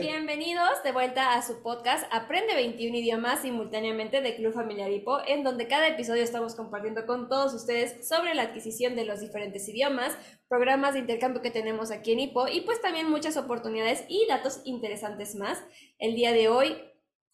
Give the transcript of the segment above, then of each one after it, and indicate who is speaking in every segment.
Speaker 1: Bienvenidos de vuelta a su podcast Aprende 21 idiomas simultáneamente de Club Familiar Hipo, en donde cada episodio estamos compartiendo con todos ustedes sobre la adquisición de los diferentes idiomas, programas de intercambio que tenemos aquí en Hipo y pues también muchas oportunidades y datos interesantes más. El día de hoy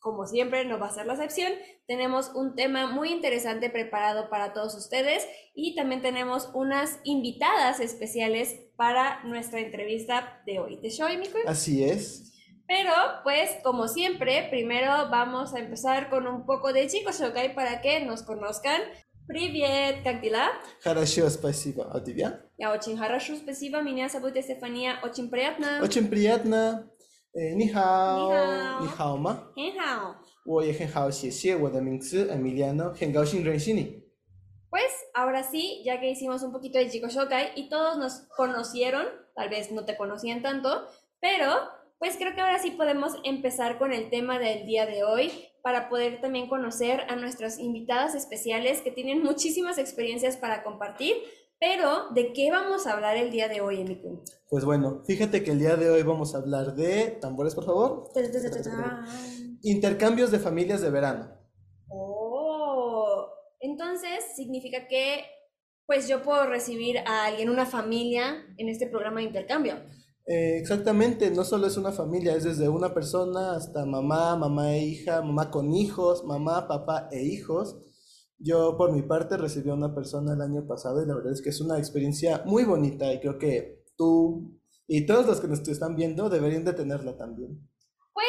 Speaker 1: como siempre, no va a ser la excepción. Tenemos un tema muy interesante preparado para todos ustedes y también tenemos unas invitadas especiales para nuestra entrevista de hoy. ¿Te show, Miku?
Speaker 2: Así es.
Speaker 1: Pero, pues, como siempre, primero vamos a empezar con un poco de Chico Shokai para que nos conozcan. Привет, как дела?
Speaker 2: Хорошо, спасибо. А тебя?
Speaker 1: Я очень хорошо, спасибо. Меня зовут Стефания. Очень приятно.
Speaker 2: Очень приятно. Eh, 你好，
Speaker 1: 你好
Speaker 2: 你好吗？
Speaker 1: 很好。
Speaker 2: 我也很好，谢谢。我的名字 Emiliano，很高兴认识你。
Speaker 1: Pues ahora sí, ya que hicimos un poquito de Chico Shokai y todos nos conocieron, tal vez no te conocían tanto, pero pues creo que ahora sí podemos empezar con el tema del día de hoy para poder también conocer a nuestras invitadas especiales que tienen muchísimas experiencias para compartir. pero, ¿de qué vamos a hablar el día de hoy, Emiku?
Speaker 2: Pues bueno, fíjate que el día de hoy vamos a hablar de tambores, por favor. Intercambios de familias de verano.
Speaker 1: Oh, entonces significa que pues yo puedo recibir a alguien, una familia, en este programa de intercambio.
Speaker 2: Eh, exactamente, no solo es una familia, es desde una persona hasta mamá, mamá e hija, mamá con hijos, mamá, papá e hijos. Yo por mi parte recibí a una persona el año pasado y la verdad es que es una experiencia muy bonita y creo que tú y todos los que nos están viendo deberían de tenerla también.
Speaker 1: Pues,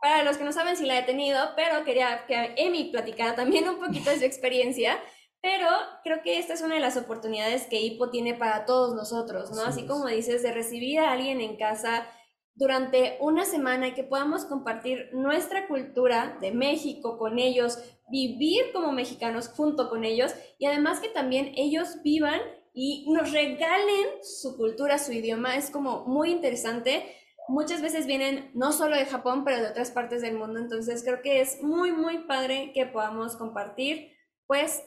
Speaker 1: para los que no saben si la he tenido, pero quería que Emi platicara también un poquito de su experiencia. Pero creo que esta es una de las oportunidades que Hipo tiene para todos nosotros, ¿no?
Speaker 2: Así
Speaker 1: Así
Speaker 2: es.
Speaker 1: como dices, de recibir a alguien en casa durante una semana que podamos compartir nuestra cultura de México con ellos, vivir como mexicanos junto con ellos y además que también ellos vivan y nos regalen su cultura, su idioma, es como muy interesante. Muchas veces vienen no solo de Japón, pero de otras partes del mundo, entonces creo que es muy, muy padre que podamos compartir, pues,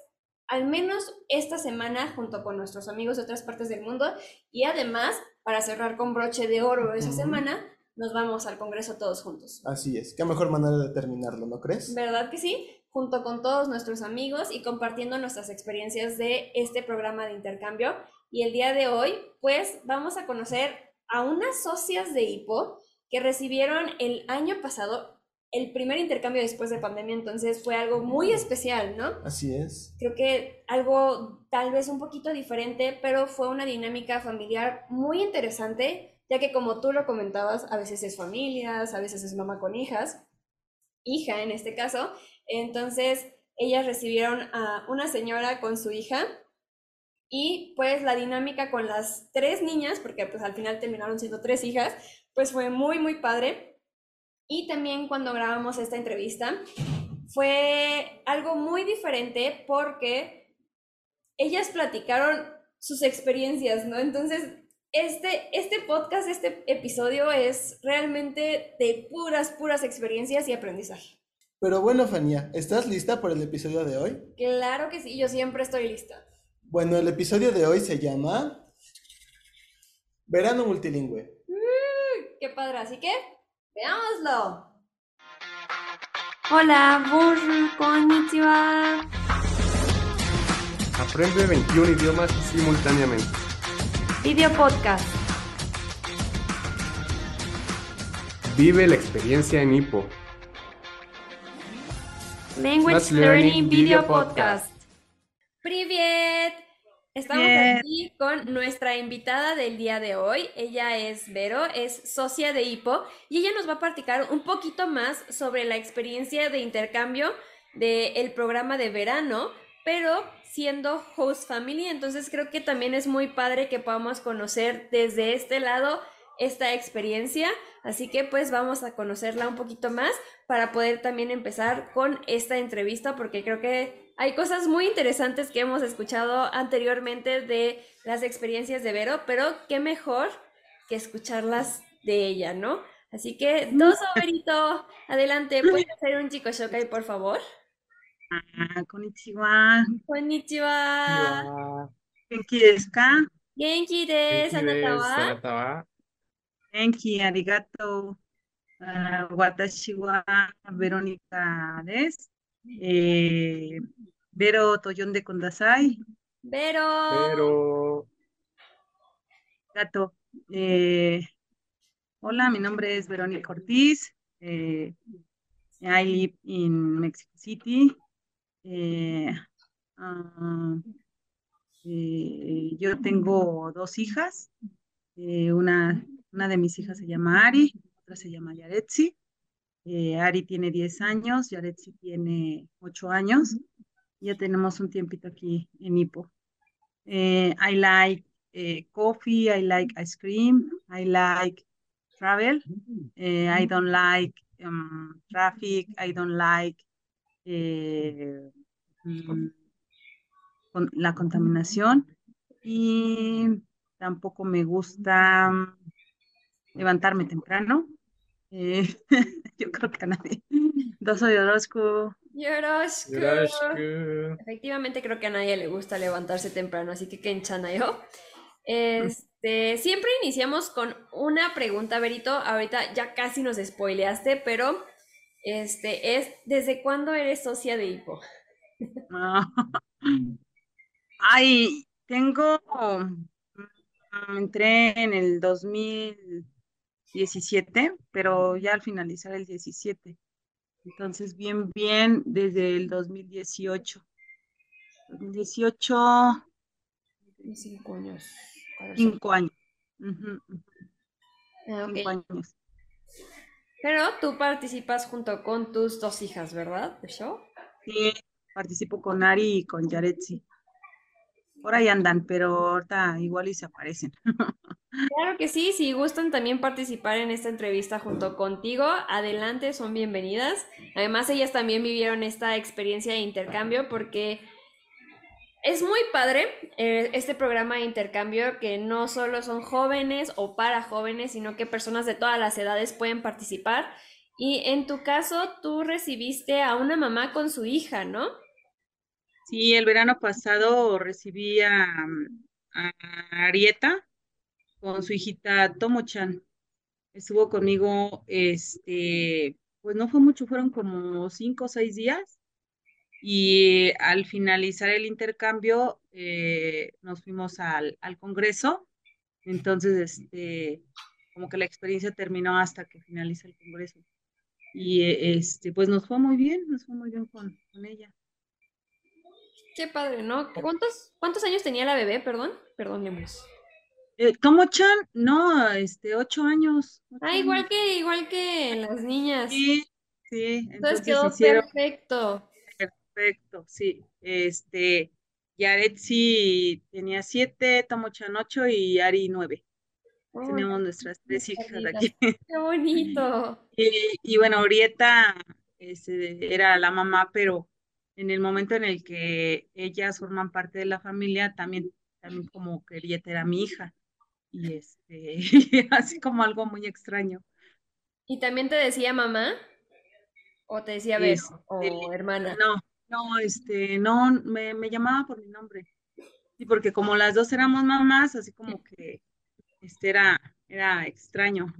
Speaker 1: al menos esta semana junto con nuestros amigos de otras partes del mundo y además, para cerrar con broche de oro esa semana, nos vamos al Congreso todos juntos.
Speaker 2: Así es, qué mejor manera de terminarlo, ¿no crees?
Speaker 1: ¿Verdad que sí? Junto con todos nuestros amigos y compartiendo nuestras experiencias de este programa de intercambio. Y el día de hoy, pues vamos a conocer a unas socias de HIPO que recibieron el año pasado el primer intercambio después de pandemia, entonces fue algo muy especial, ¿no?
Speaker 2: Así es.
Speaker 1: Creo que algo tal vez un poquito diferente, pero fue una dinámica familiar muy interesante, ya que como tú lo comentabas, a veces es familias, a veces es mamá con hijas, hija en este caso. Entonces, ellas recibieron a una señora con su hija y pues la dinámica con las tres niñas, porque pues al final terminaron siendo tres hijas, pues fue muy, muy padre. Y también cuando grabamos esta entrevista, fue algo muy diferente porque ellas platicaron sus experiencias, ¿no? Entonces, este, este podcast, este episodio es realmente de puras, puras experiencias y aprendizaje.
Speaker 2: Pero bueno, Fania, ¿estás lista para el episodio de hoy?
Speaker 1: Claro que sí, yo siempre estoy lista.
Speaker 2: Bueno, el episodio de hoy se llama Verano Multilingüe.
Speaker 1: Qué padre, así que veámoslo. Hola, bonjour, konnichiwa.
Speaker 3: Aprende 21 idiomas simultáneamente.
Speaker 1: Video podcast.
Speaker 3: Vive la experiencia en Hippo.
Speaker 1: Language Learning
Speaker 3: Learning
Speaker 1: Video
Speaker 3: Video
Speaker 1: Podcast. ¡Privet! Estamos
Speaker 4: Bien.
Speaker 1: aquí con nuestra invitada del día de hoy. Ella es Vero, es socia de HIPO y ella nos va a platicar un poquito más sobre la experiencia de intercambio del programa de verano, pero siendo host family. Entonces creo que también es muy padre que podamos conocer desde este lado esta experiencia. Así que pues vamos a conocerla un poquito más para poder también empezar con esta entrevista porque creo que hay cosas muy interesantes que hemos escuchado anteriormente de las experiencias de Vero, pero qué mejor que escucharlas de ella, ¿no? Así que, dos Verito, adelante, ¿puedes hacer un chico shokai, por favor?
Speaker 4: Ah, konnichiwa.
Speaker 1: Konnichiwa.
Speaker 4: Genki desu ka?
Speaker 1: Genki desu,
Speaker 3: Genki desu,
Speaker 1: anata wa?
Speaker 3: anata wa?
Speaker 4: Enki, arigato, uh, watashi wa Verónica des, eh, Vero Toyonde Kondasai,
Speaker 1: Vero.
Speaker 3: Pero.
Speaker 4: gato. Eh, hola, mi nombre es Verónica Ortiz. Eh, I live in Mexico City. Eh, ah, eh, yo tengo dos hijas. Eh, una, una de mis hijas se llama Ari, otra se llama Yaretsi. Eh, Ari tiene 10 años, Yaretsi tiene 8 años. Ya tenemos un tiempito aquí en Ipo. Eh, I like eh, coffee, I like ice cream, I like travel. I don't like um, traffic, I don't like eh, mm, con- la contaminación y tampoco me gusta mm, levantarme temprano. Eh, yo creo que a nadie. Dos soy Orozco.
Speaker 1: Yoroshiku.
Speaker 3: Yoroshiku.
Speaker 1: Efectivamente creo que a nadie le gusta levantarse temprano, así que Kenchana yo. Este, siempre iniciamos con una pregunta, Berito. Ahorita ya casi nos spoileaste, pero este es ¿desde cuándo eres socia de Hipo?
Speaker 4: Ah, Ay, tengo, mm, entré en el 2017, pero ya al finalizar el 17. Entonces, bien, bien, desde el 2018. 2018,
Speaker 1: Cinco años.
Speaker 4: cinco años. Ujú,
Speaker 1: Ah, ok.
Speaker 4: Cinco años.
Speaker 1: Pero tú participas junto con tus dos hijas, ¿verdad? ¿De show?
Speaker 4: Sí, participo con Ari y con Yaretsi. Por ahí andan, pero ahorita igual y se aparecen.
Speaker 1: Claro que sí, si gustan también participar en esta entrevista junto contigo, adelante, son bienvenidas. Además, ellas también vivieron esta experiencia de intercambio porque es muy padre eh, este programa de intercambio que no solo son jóvenes o para jóvenes, sino que personas de todas las edades pueden participar. Y en tu caso, tú recibiste a una mamá con su hija, ¿no?
Speaker 4: Sí, el verano pasado recibí a, Arieta con su hijita Tomo-chan. Estuvo conmigo, este, pues no fue mucho, fueron como cinco o seis días. Y al finalizar el intercambio, eh, nos fuimos al, al Congreso. Entonces, este, como que la experiencia terminó hasta que finaliza el Congreso. Y eh, este, pues nos fue muy bien, nos fue muy bien con, con ella.
Speaker 1: Qué padre, ¿no? ¿Cuántos, cuántos años tenía la bebé? Perdón, perdón, Lemus.
Speaker 4: Eh, Tomo-chan, no, este, ocho años. ocho
Speaker 1: Ah, igual
Speaker 4: años.
Speaker 1: que, igual que las niñas.
Speaker 4: Sí, sí,
Speaker 1: Entonces
Speaker 4: entonces
Speaker 1: quedó
Speaker 4: hicieron
Speaker 1: perfecto.
Speaker 4: perfecto, sí. Este, Yaretsi tenía siete, Tomo-chan ocho y Ari nueve. Tenemos nuestras tres hijas aquí.
Speaker 1: Qué bonito.
Speaker 4: Y, y bueno, Orieta este, era la mamá, pero en el momento en el que ellas forman parte de la familia, también, también como que era mi hija. Y este, así como algo muy extraño.
Speaker 1: ¿Y también te decía mamá? ¿O te decía Vero?
Speaker 4: Este,
Speaker 1: ¿O hermana?
Speaker 4: No, no, este, no, me, me llamaba por mi nombre. Sí, porque como las dos éramos mamás, así como que este era, era extraño.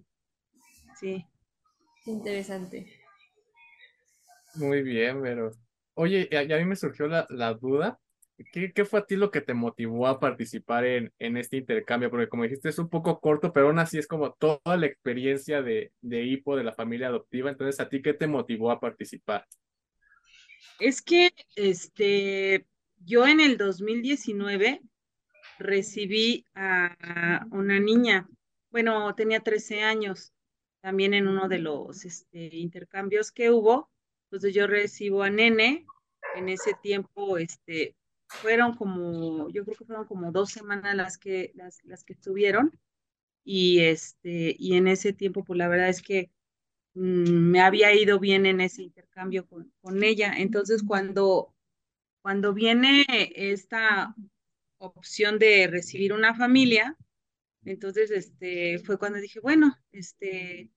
Speaker 4: Sí.
Speaker 1: Interesante.
Speaker 3: Muy bien, pero. Oye, y a, mí me surgió la, duda. ¿Qué, fue a ti lo que te motivó a participar en, en este intercambio? Porque como dijiste, es un poco corto, pero aún así es como toda la experiencia de, de Hipo, de la familia adoptiva. Entonces, ¿a ti qué te motivó a participar?
Speaker 4: Es que este, yo en el 2019 recibí a una niña, bueno, tenía 13 años, también en uno de los este, intercambios que hubo. Entonces yo recibo a Nene, en ese tiempo, este, fueron como, yo creo que fueron como dos semanas las que, las, que estuvieron. Y este, y en ese tiempo, pues la verdad es que mm, me había ido bien en ese intercambio con, con ella. Entonces, cuando, cuando viene esta opción de recibir una familia, entonces este, fue cuando dije, bueno, este,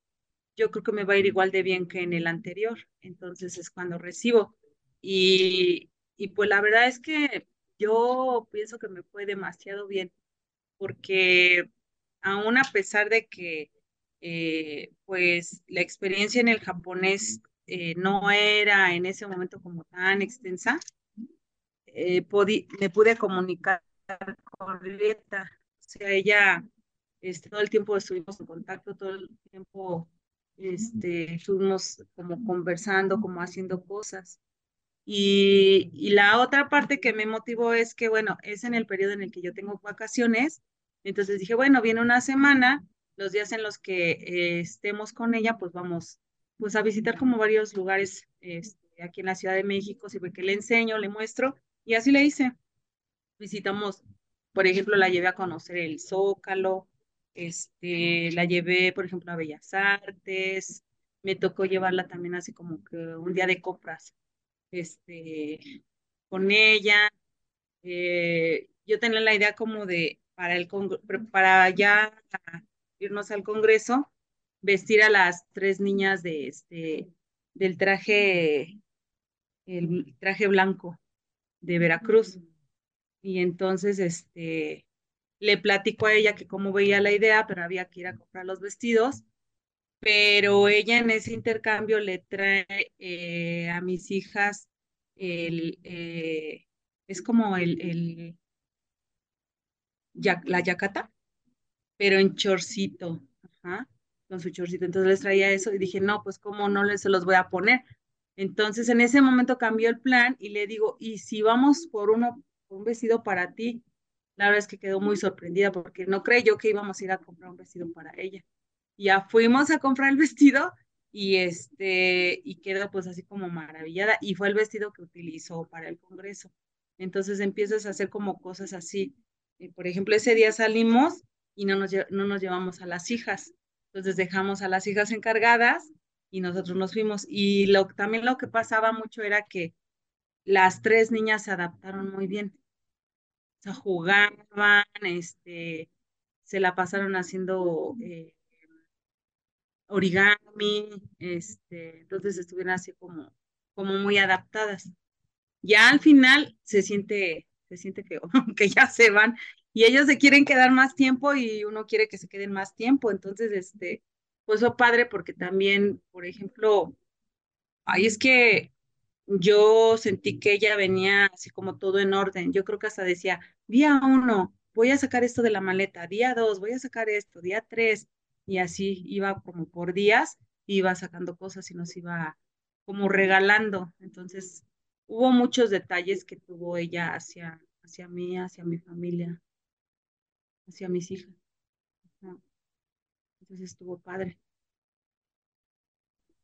Speaker 4: yo creo que me va a ir igual de bien que en el anterior. Entonces es cuando recibo. Y, y pues la verdad es que yo pienso que me fue demasiado bien, porque aún a pesar de que eh, pues la experiencia en el japonés eh, no era en ese momento como tan extensa, eh, me pude comunicar con Rieta. O sea, ella, este, todo el tiempo estuvimos en contacto, todo el tiempo este, estuvimos como conversando, como haciendo cosas. Y, y, la otra parte que me motivó es que, bueno, es en el periodo en el que yo tengo vacaciones. Entonces dije, bueno, viene una semana, los días en los que eh, estemos con ella, pues vamos pues a visitar como varios lugares este, aquí en la Ciudad de México, si ve que le enseño, le muestro, y así le hice. Visitamos, por ejemplo, la llevé a conocer el Zócalo, este, la llevé, por ejemplo, a Bellas Artes, me tocó llevarla también así como que un día de compras, este, con ella. Eh, yo tenía la idea como de, para, el, para ya irnos al Congreso, vestir a las tres niñas de este, del traje, el traje blanco de Veracruz. Y entonces, este, le platico a ella que cómo veía la idea, pero había que ir a comprar los vestidos. Pero ella en ese intercambio le trae eh, a mis hijas el, eh, es como el, el la yacata, pero en chorcito, con su chorcito. Entonces les traía eso y dije, no, pues cómo no les se los voy a poner. Entonces en ese momento cambió el plan y le digo, ¿y si vamos por uno, un vestido para ti? La verdad es que quedó muy sorprendida porque no creyó que íbamos a ir a comprar un vestido para ella. Ya fuimos a comprar el vestido y este y quedó pues así como maravillada y fue el vestido que utilizó para el congreso. Entonces empiezas a hacer como cosas así. Eh, por ejemplo, ese día salimos y no nos, no nos llevamos a las hijas. Entonces dejamos a las hijas encargadas y nosotros nos fuimos. Y lo, también lo que pasaba mucho era que las tres niñas se adaptaron muy bien. O jugaban, este, se la pasaron haciendo eh, origami, este, entonces estuvieron así como, como muy adaptadas. Ya al final se siente, se siente que, que ya se van y ellos se quieren quedar más tiempo y uno quiere que se queden más tiempo. Entonces, este, pues fue padre porque también, por ejemplo, ahí es que yo sentí que ella venía así como todo en orden. Yo creo que hasta decía, día uno, voy a sacar esto de la maleta, día dos, voy a sacar esto, día tres, y así iba como por días, iba sacando cosas y nos iba como regalando. Entonces, hubo muchos detalles que tuvo ella hacia, hacia mí, hacia mi familia hacia mis hijas. Entonces estuvo padre.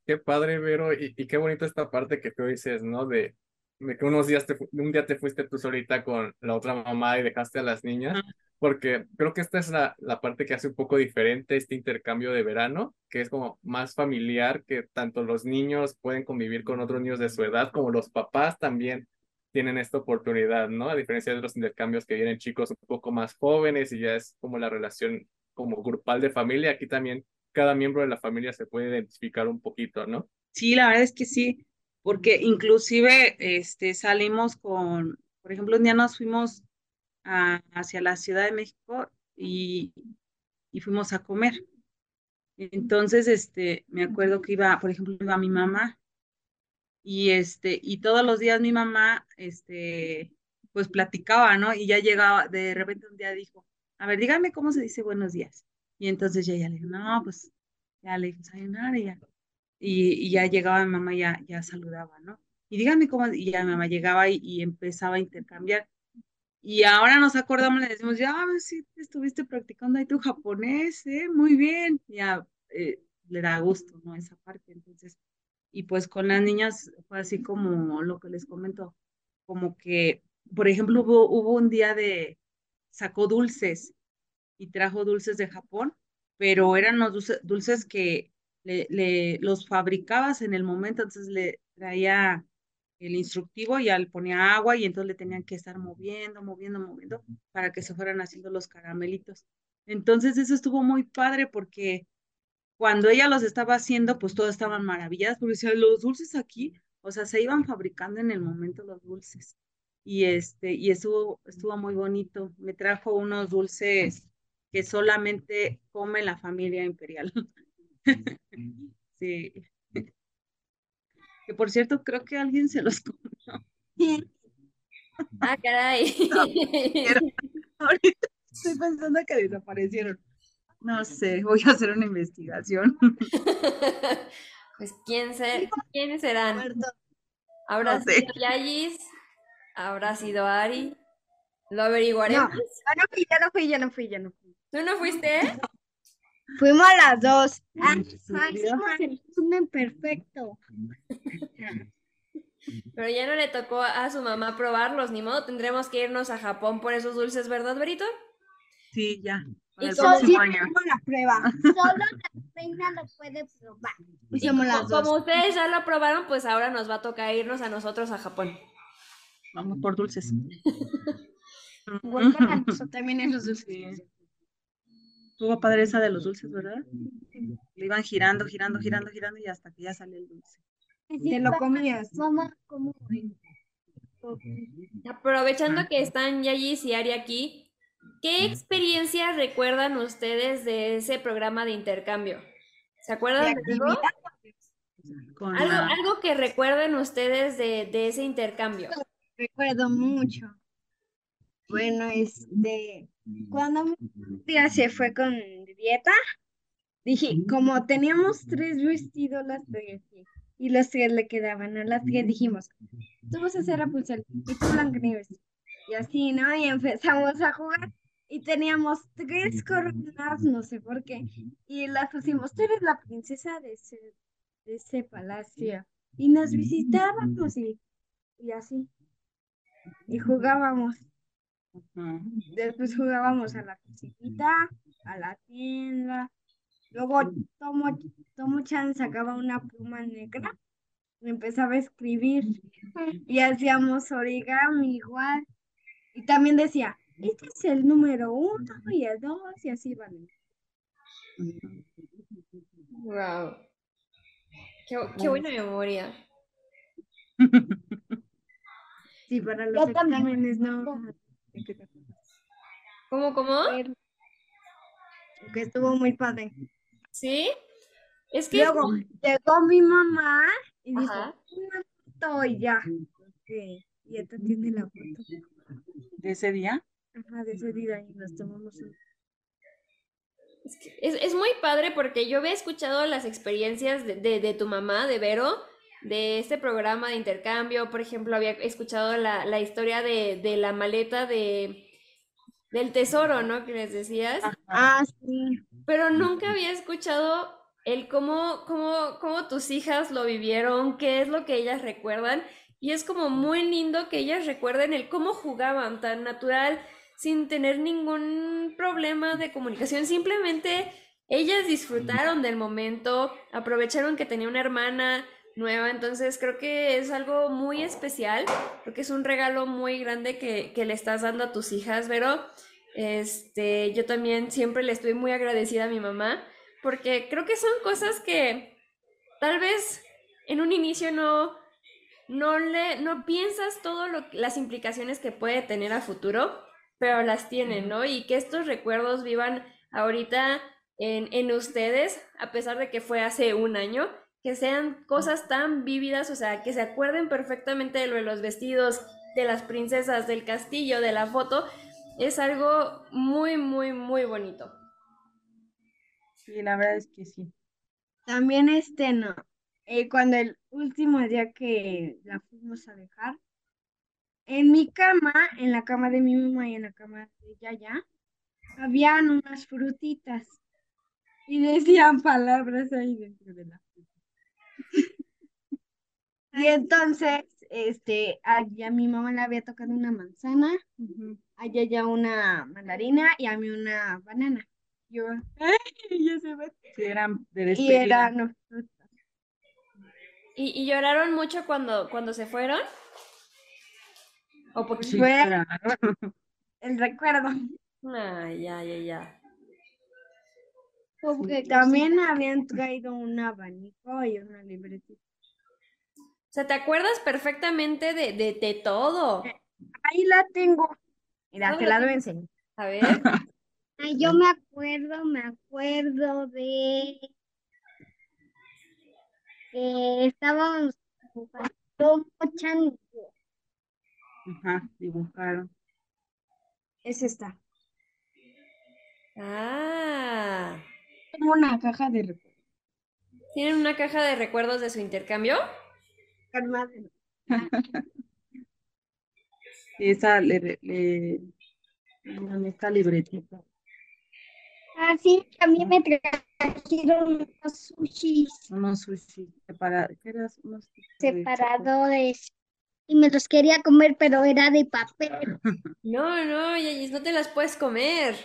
Speaker 3: Qué padre, Vero, y, qué bonita esta parte que tú dices, ¿no? De, de que unos días, te, un día te fuiste tú solita con la otra mamá y dejaste a las niñas, porque creo que esta es la, la parte que hace un poco diferente este intercambio de verano, que es como más familiar, que tanto los niños pueden convivir con otros niños de su edad, como los papás también tienen esta oportunidad, ¿no? A diferencia de los intercambios que vienen chicos un poco más jóvenes y ya es como la relación como grupal de familia, aquí también cada miembro de la familia se puede identificar un poquito, ¿no?
Speaker 4: Sí, la verdad es que sí, porque inclusive este, salimos con, por ejemplo, un día nos fuimos hacia la Ciudad de México y, y fuimos a comer. Entonces, este, me acuerdo que iba, por ejemplo, iba mi mamá y este, y todos los días mi mamá, este, pues platicaba, ¿no? Y ya llegaba, de repente un día dijo, a ver, dígame cómo se dice buenos días. Y entonces ya le dijo, no, pues ya le dijo sayonara y ya. Y, ya llegaba mi mamá, ya, ya saludaba, ¿no? Y dígame cómo, y ya mi mamá llegaba y, empezaba a intercambiar. Y ahora nos acordamos, le decimos, ya, a ver si estuviste practicando ahí tu japonés, ¿eh? Muy bien. Ya eh, le da gusto, ¿no? Esa parte. Entonces, y pues con las niñas fue así como lo que les comento, como que, por ejemplo, hubo, hubo un día de, sacó dulces y trajo dulces de Japón, pero eran los dulces, que le, los fabricabas en el momento, entonces le traía el instructivo y le ponía agua y entonces le tenían que estar moviendo, moviendo, moviendo para que se fueran haciendo los caramelitos. Entonces eso estuvo muy padre porque cuando ella los estaba haciendo, pues todas estaban maravilladas, porque los dulces aquí, o sea, se iban fabricando en el momento los dulces. Y este, y estuvo, estuvo muy bonito. Me trajo unos dulces que solamente come la familia imperial. sí. Que por cierto, creo que alguien se los comió.
Speaker 1: ah, caray.
Speaker 4: Ahorita estoy pensando que desaparecieron. No sé, voy a hacer una investigación.
Speaker 1: pues quién ser, quiénes serán. Habrá
Speaker 4: no
Speaker 1: sido Yayis, habrá sido Ari. Lo averiguaremos.
Speaker 5: Ah, ya no fui, ya no fui, ya no fui.
Speaker 1: ¿Tú no fuiste?
Speaker 5: Fuimos las dos. Ah, resumen perfecto.
Speaker 1: Pero ya no le tocó a su mamá probarlos, ni modo, tendremos que irnos a Japón por esos dulces, ¿verdad, Berito?
Speaker 4: Sí, ya.
Speaker 1: ¿Y
Speaker 4: próximo
Speaker 5: Sí, la prueba. Solo la reina lo puede probar.
Speaker 1: Y
Speaker 5: Hicimos
Speaker 1: como,
Speaker 5: las dos.
Speaker 1: como ustedes ya lo probaron, pues ahora nos va a tocar irnos a nosotros a Japón.
Speaker 4: Vamos por dulces.
Speaker 5: Igual para nosotros también esos
Speaker 4: Sí.
Speaker 5: dulces.
Speaker 4: Estuvo padre esa de los dulces, ¿verdad? Le iban girando, girando, girando, girando y hasta que ya sale el dulce.
Speaker 5: Te lo comías.
Speaker 6: Mamá, ¿cómo?
Speaker 1: Aprovechando que están Yayis y Ari aquí, ¿qué experiencias recuerdan ustedes de ese programa de intercambio? ¿Se acuerdan de algo?
Speaker 4: Con
Speaker 1: Algo,
Speaker 4: la-
Speaker 1: algo que recuerden ustedes de, de ese intercambio.
Speaker 5: Recuerdo mucho. Bueno, este, cuando mi tía se fue con dieta, dije, como teníamos tres vestidos las tres, y los tres le quedaban, a las tres dijimos, tú vas a hacer Rapunzel y tú Blancanieves. Y así, ¿no? Y empezamos a jugar y teníamos tres coronas, no sé por qué, y las pusimos, tú eres la princesa de ese, de ese palacio. Y nos visitábamos y, y así. Y jugábamos. Después jugábamos a la cocinita, a la tienda. Luego Tomo, Tomo Chan sacaba una pluma negra y empezaba a escribir. Y hacíamos origami igual. Y también decía, este es el número uno y el dos, y así van.
Speaker 1: Wow. Qué, qué buena memoria.
Speaker 5: Sí, para los
Speaker 6: Yo también.
Speaker 5: exámenes no.
Speaker 1: ¿Cómo, cómo?
Speaker 5: Que estuvo muy padre.
Speaker 1: ¿Sí? Es que
Speaker 5: Luego llegó mi mamá y dijo, una foto y ya. Sí, y esta tiene la foto.
Speaker 4: De ese día.
Speaker 5: Ajá, de ese día y nos tomamos un...
Speaker 1: Es, que es, es muy padre porque yo había escuchado las experiencias de, de, de tu mamá, de Vero, de este programa de intercambio. Por ejemplo, había escuchado la, la historia de, de la maleta de, del tesoro, ¿no? Que les decías.
Speaker 5: Ah, sí.
Speaker 1: Pero nunca había escuchado el cómo, cómo, cómo tus hijas lo vivieron, qué es lo que ellas recuerdan. Y es como muy lindo que ellas recuerden el cómo jugaban tan natural, sin tener ningún problema de comunicación. Simplemente ellas disfrutaron del momento, aprovecharon que tenía una hermana nueva. Entonces creo que es algo muy especial, porque es un regalo muy grande que, que le estás dando a tus hijas, Vero. Este, yo también siempre le estoy muy agradecida a mi mamá, porque creo que son cosas que tal vez en un inicio no, no le, no piensas todo lo, las implicaciones que puede tener a futuro, pero las tienen, ¿no? Y que estos recuerdos vivan ahorita en, en ustedes, a pesar de que fue hace un año, que sean cosas tan vívidas, o sea, que se acuerden perfectamente de lo de los vestidos, de las princesas, del castillo, de la foto, es algo muy, muy, muy bonito.
Speaker 4: Sí, la verdad es que sí.
Speaker 5: También este, no. eh, cuando el último día que la fuimos a dejar, en mi cama, en la cama de mi mamá y en la cama de Yaya, habían unas frutitas y decían palabras ahí dentro de la. Y entonces, este, a, a mi mamá le había tocado una manzana, a Yaya una mandarina y a mí una banana. Yo. Ya se va.
Speaker 4: Sí, eran de
Speaker 5: Y eran.
Speaker 1: ¿Y, y lloraron mucho cuando, cuando se fueron? ¿O poquito?
Speaker 4: Sí,
Speaker 5: Fue
Speaker 4: claro.
Speaker 5: el recuerdo.
Speaker 1: Ah, ya, ya, ya.
Speaker 5: Porque también habían traído un abanico y una libretita.
Speaker 1: O sea, ¿te acuerdas perfectamente de, de, de todo?
Speaker 5: Ahí la tengo. Mira,
Speaker 1: ¿Dónde
Speaker 5: te
Speaker 1: la
Speaker 5: debo enseñar.
Speaker 1: A ver.
Speaker 6: Ay, yo me acuerdo, me acuerdo de que estábamos Chan.
Speaker 4: Ajá, dibujaron.
Speaker 5: Es esta.
Speaker 1: Ah.
Speaker 4: Como una caja de recuerdos.
Speaker 1: ¿Tienen una caja de recuerdos de su intercambio?
Speaker 4: Y esa le, le, le- en esta libretita.
Speaker 6: Ah, sí, también me trajeron unos sushis
Speaker 4: Unos sushi separados. Unos
Speaker 6: separadores y me los quería comer, pero era de papel.
Speaker 1: No, no, Yayis, no te las puedes comer.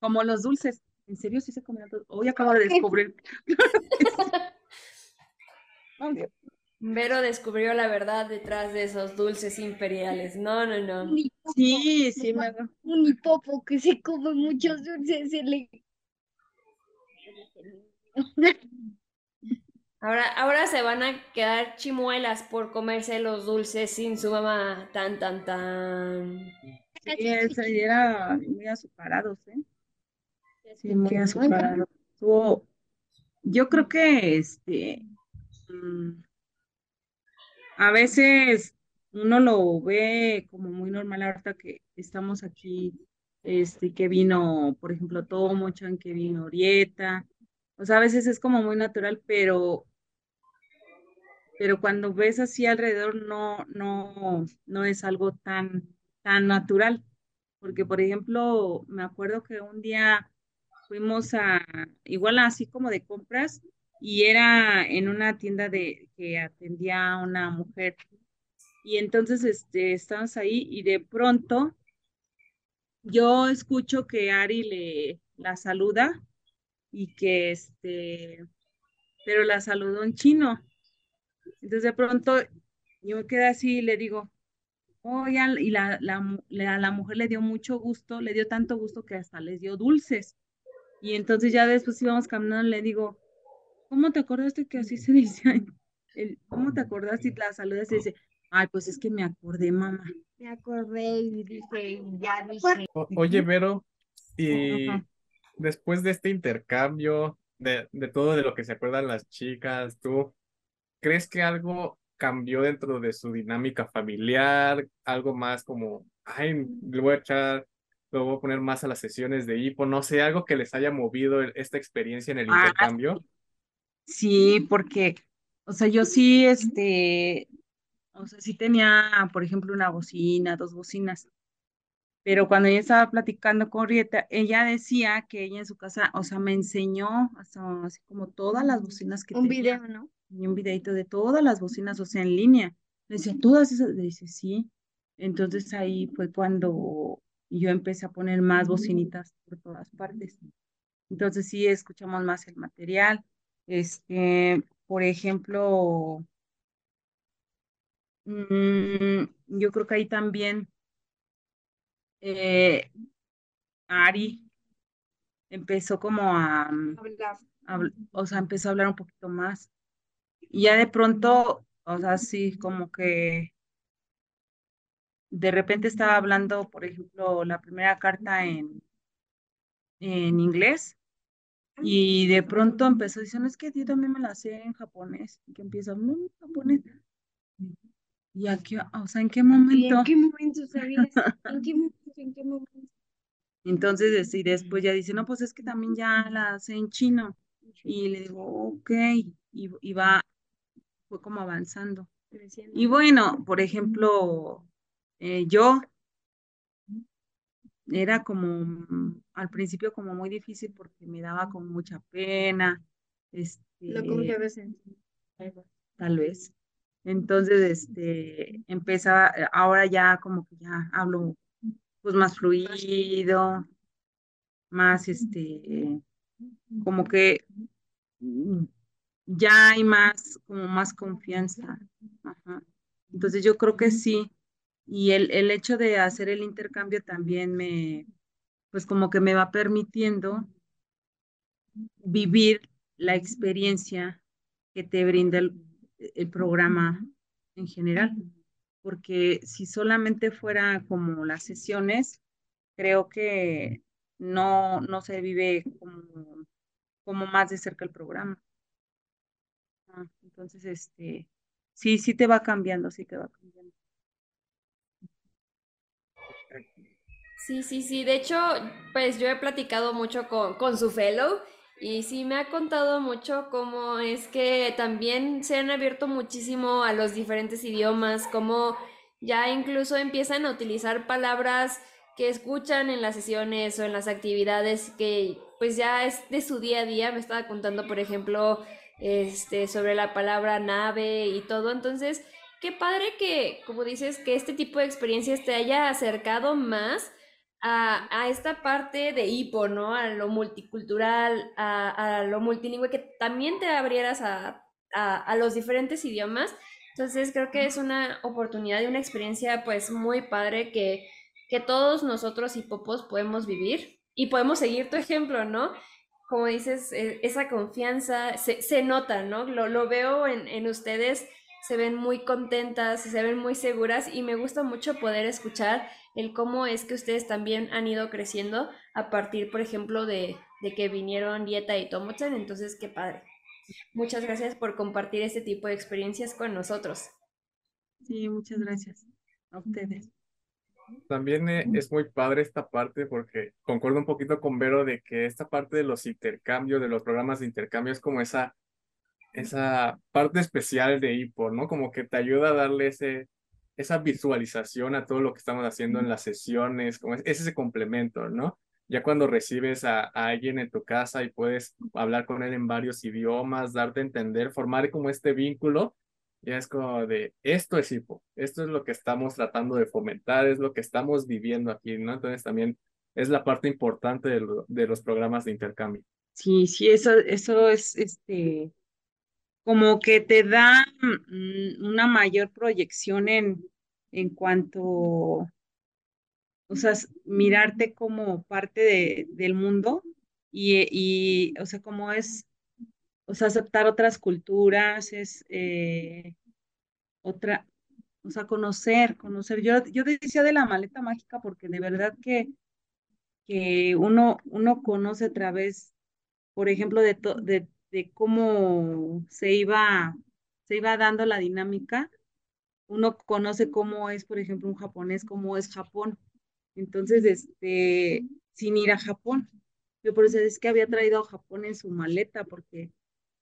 Speaker 4: Como los dulces. ¿En serio sí se comían todos? Hoy acabo de descubrir.
Speaker 1: Vero descubrió la verdad detrás de esos dulces imperiales. No, no, no.
Speaker 6: Un hipopo,
Speaker 4: Sí, sí, me
Speaker 6: un hipopo que se come muchos dulces. se le-
Speaker 1: Ahora, ahora se van a quedar chimuelas por comerse los dulces sin su mamá. Tan, tan, tan.
Speaker 4: Sí, ese era muy azucarados, ¿eh? Sí, muy azucarado. Estuvo- yo creo que este a veces uno lo ve como muy normal ahorita que estamos aquí, este, que vino, por ejemplo, Tomo-chan, que vino Orieta. O sea, a veces es como muy natural, pero, pero cuando ves así alrededor no, no, no es algo tan, tan natural. Porque, por ejemplo, me acuerdo que un día fuimos a, igual así como de compras, y era en una tienda de que atendía a una mujer. Y entonces este, estábamos ahí y de pronto yo escucho que Ari le la saluda y que este, pero la saludó en chino. Entonces de pronto yo me quedé así y le digo, oh, ya", y la, la, la, la mujer le dio mucho gusto, le dio tanto gusto que hasta les dio dulces. Y entonces ya después íbamos caminando le digo, ¿cómo te acordaste que así se dice? El- ¿Cómo te acordaste y la saludas y dice, ay, pues es que me acordé, mamá.
Speaker 5: Me acordé y dije, ya dije.
Speaker 3: O- oye, Vero, y
Speaker 4: Ajá.
Speaker 3: después de este intercambio, de, de todo de lo que se acuerdan las chicas, ¿tú crees que algo cambió dentro de su dinámica familiar? Algo más como, ay, le voy a echar, lo voy a poner más a las sesiones de hipo, no sé, algo que les haya movido el- esta experiencia en el
Speaker 4: Ah,
Speaker 3: intercambio.
Speaker 4: Sí, porque, o sea, yo sí, este, o sea, sí tenía, por ejemplo, una bocina, dos bocinas, pero cuando ella estaba platicando con Rieta, ella decía que ella en su casa, o sea, me enseñó hasta así como todas las bocinas que
Speaker 5: Un
Speaker 4: tenía.
Speaker 5: video, ¿no?
Speaker 4: y un videito de todas las bocinas, o sea, en línea. Le decía, todas esas, le dice, sí. Entonces ahí fue cuando yo empecé a poner más bocinitas por todas partes. Entonces sí escuchamos más el material. Este, por ejemplo, mm, yo creo que ahí también eh, Ari empezó como a, mm,
Speaker 5: Hablar.
Speaker 4: habl- o sea, empezó a hablar un poquito más. Y ya de pronto, o sea, sí, como que de repente estaba hablando, por ejemplo, la primera carta en, en inglés y de pronto empezó diciendo, es que yo también me la sé en japonés, y que empieza a hablar en japonés. ¿Y aquí, o sea, en qué
Speaker 5: ¿Y
Speaker 4: momento?
Speaker 5: en qué momento sabías? ¿En qué momento? ¿En qué momento?
Speaker 4: Entonces, este, y después ya dice, no, pues es que también ya la sé en chino. Y le digo, ok, y, y va, fue como avanzando. Y bueno, por ejemplo, eh, yo era como mm, al principio como muy difícil porque me daba como mucha pena, este,
Speaker 5: Lo confiabas en
Speaker 4: tal vez. Entonces, este, empezaba, eh, ahora ya como que ya hablo pues más fluido, más este, como que mm, ya hay más, como más confianza. Ajá. Entonces yo creo que sí. Y el, el hecho de hacer el intercambio también me, pues como que me va permitiendo vivir la experiencia que te brinda el, programa en general. Porque si solamente fuera como las sesiones, creo que no, no se vive como, como más de cerca el programa. Entonces, este, sí, sí te va cambiando, sí te va cambiando.
Speaker 1: Sí, sí, sí. De hecho, pues yo he platicado mucho con, con su fellow y sí me ha contado mucho cómo es que también se han abierto muchísimo a los diferentes idiomas, cómo ya incluso empiezan a utilizar palabras que escuchan en las sesiones o en las actividades que pues ya es de su día a día. Me estaba contando, por ejemplo, este, sobre la palabra nave y todo. Entonces, qué padre que, como dices, que este tipo de experiencias te haya acercado más a, esta parte de hipo, ¿no? A lo multicultural, a, a lo multilingüe, que también te abrieras a, a, los diferentes idiomas. Entonces creo que es una oportunidad y una experiencia pues muy padre que, que todos nosotros hipopos podemos vivir y podemos seguir tu ejemplo, ¿no? Como dices, e, esa confianza se, se nota, ¿no? Lo, lo veo en, en ustedes, se ven muy contentas, se ven muy seguras y me gusta mucho poder escuchar el cómo es que ustedes también han ido creciendo a partir, por ejemplo, de, que vinieron Dieta y Tomotsen. Entonces, qué padre. Muchas gracias por compartir este tipo de experiencias con nosotros.
Speaker 4: Sí, muchas gracias a ustedes.
Speaker 3: También eh, es muy padre esta parte porque concuerdo un poquito con Vero de que esta parte de los intercambios, de los programas de intercambio es como esa, esa parte especial de IPO, ¿no? Como que te ayuda a darle ese, esa visualización a todo lo que estamos haciendo en las sesiones, como es, ese complemento, ¿no? Ya cuando recibes a, alguien en tu casa y puedes hablar con él en varios idiomas, darte a entender, formar como este vínculo, ya es como de, esto es hipo, esto es lo que estamos tratando de fomentar, es lo que estamos viviendo aquí, ¿no? Entonces también es la parte importante de, de los programas de intercambio.
Speaker 4: Sí, sí, eso, eso es, este, como que te da mm, una mayor proyección en, en cuanto, o sea, mirarte como parte de, del mundo y, y, o sea, como es, o sea, aceptar otras culturas, es eh, otra, o sea, conocer, conocer. Yo, yo decía de la maleta mágica porque de verdad que, que uno, uno conoce a través, por ejemplo, de, de de cómo se iba, se iba dando la dinámica. Uno conoce cómo es, por ejemplo, un japonés, cómo es Japón. Entonces, este, sin ir a Japón. Yo por eso es que había traído a Japón en su maleta, porque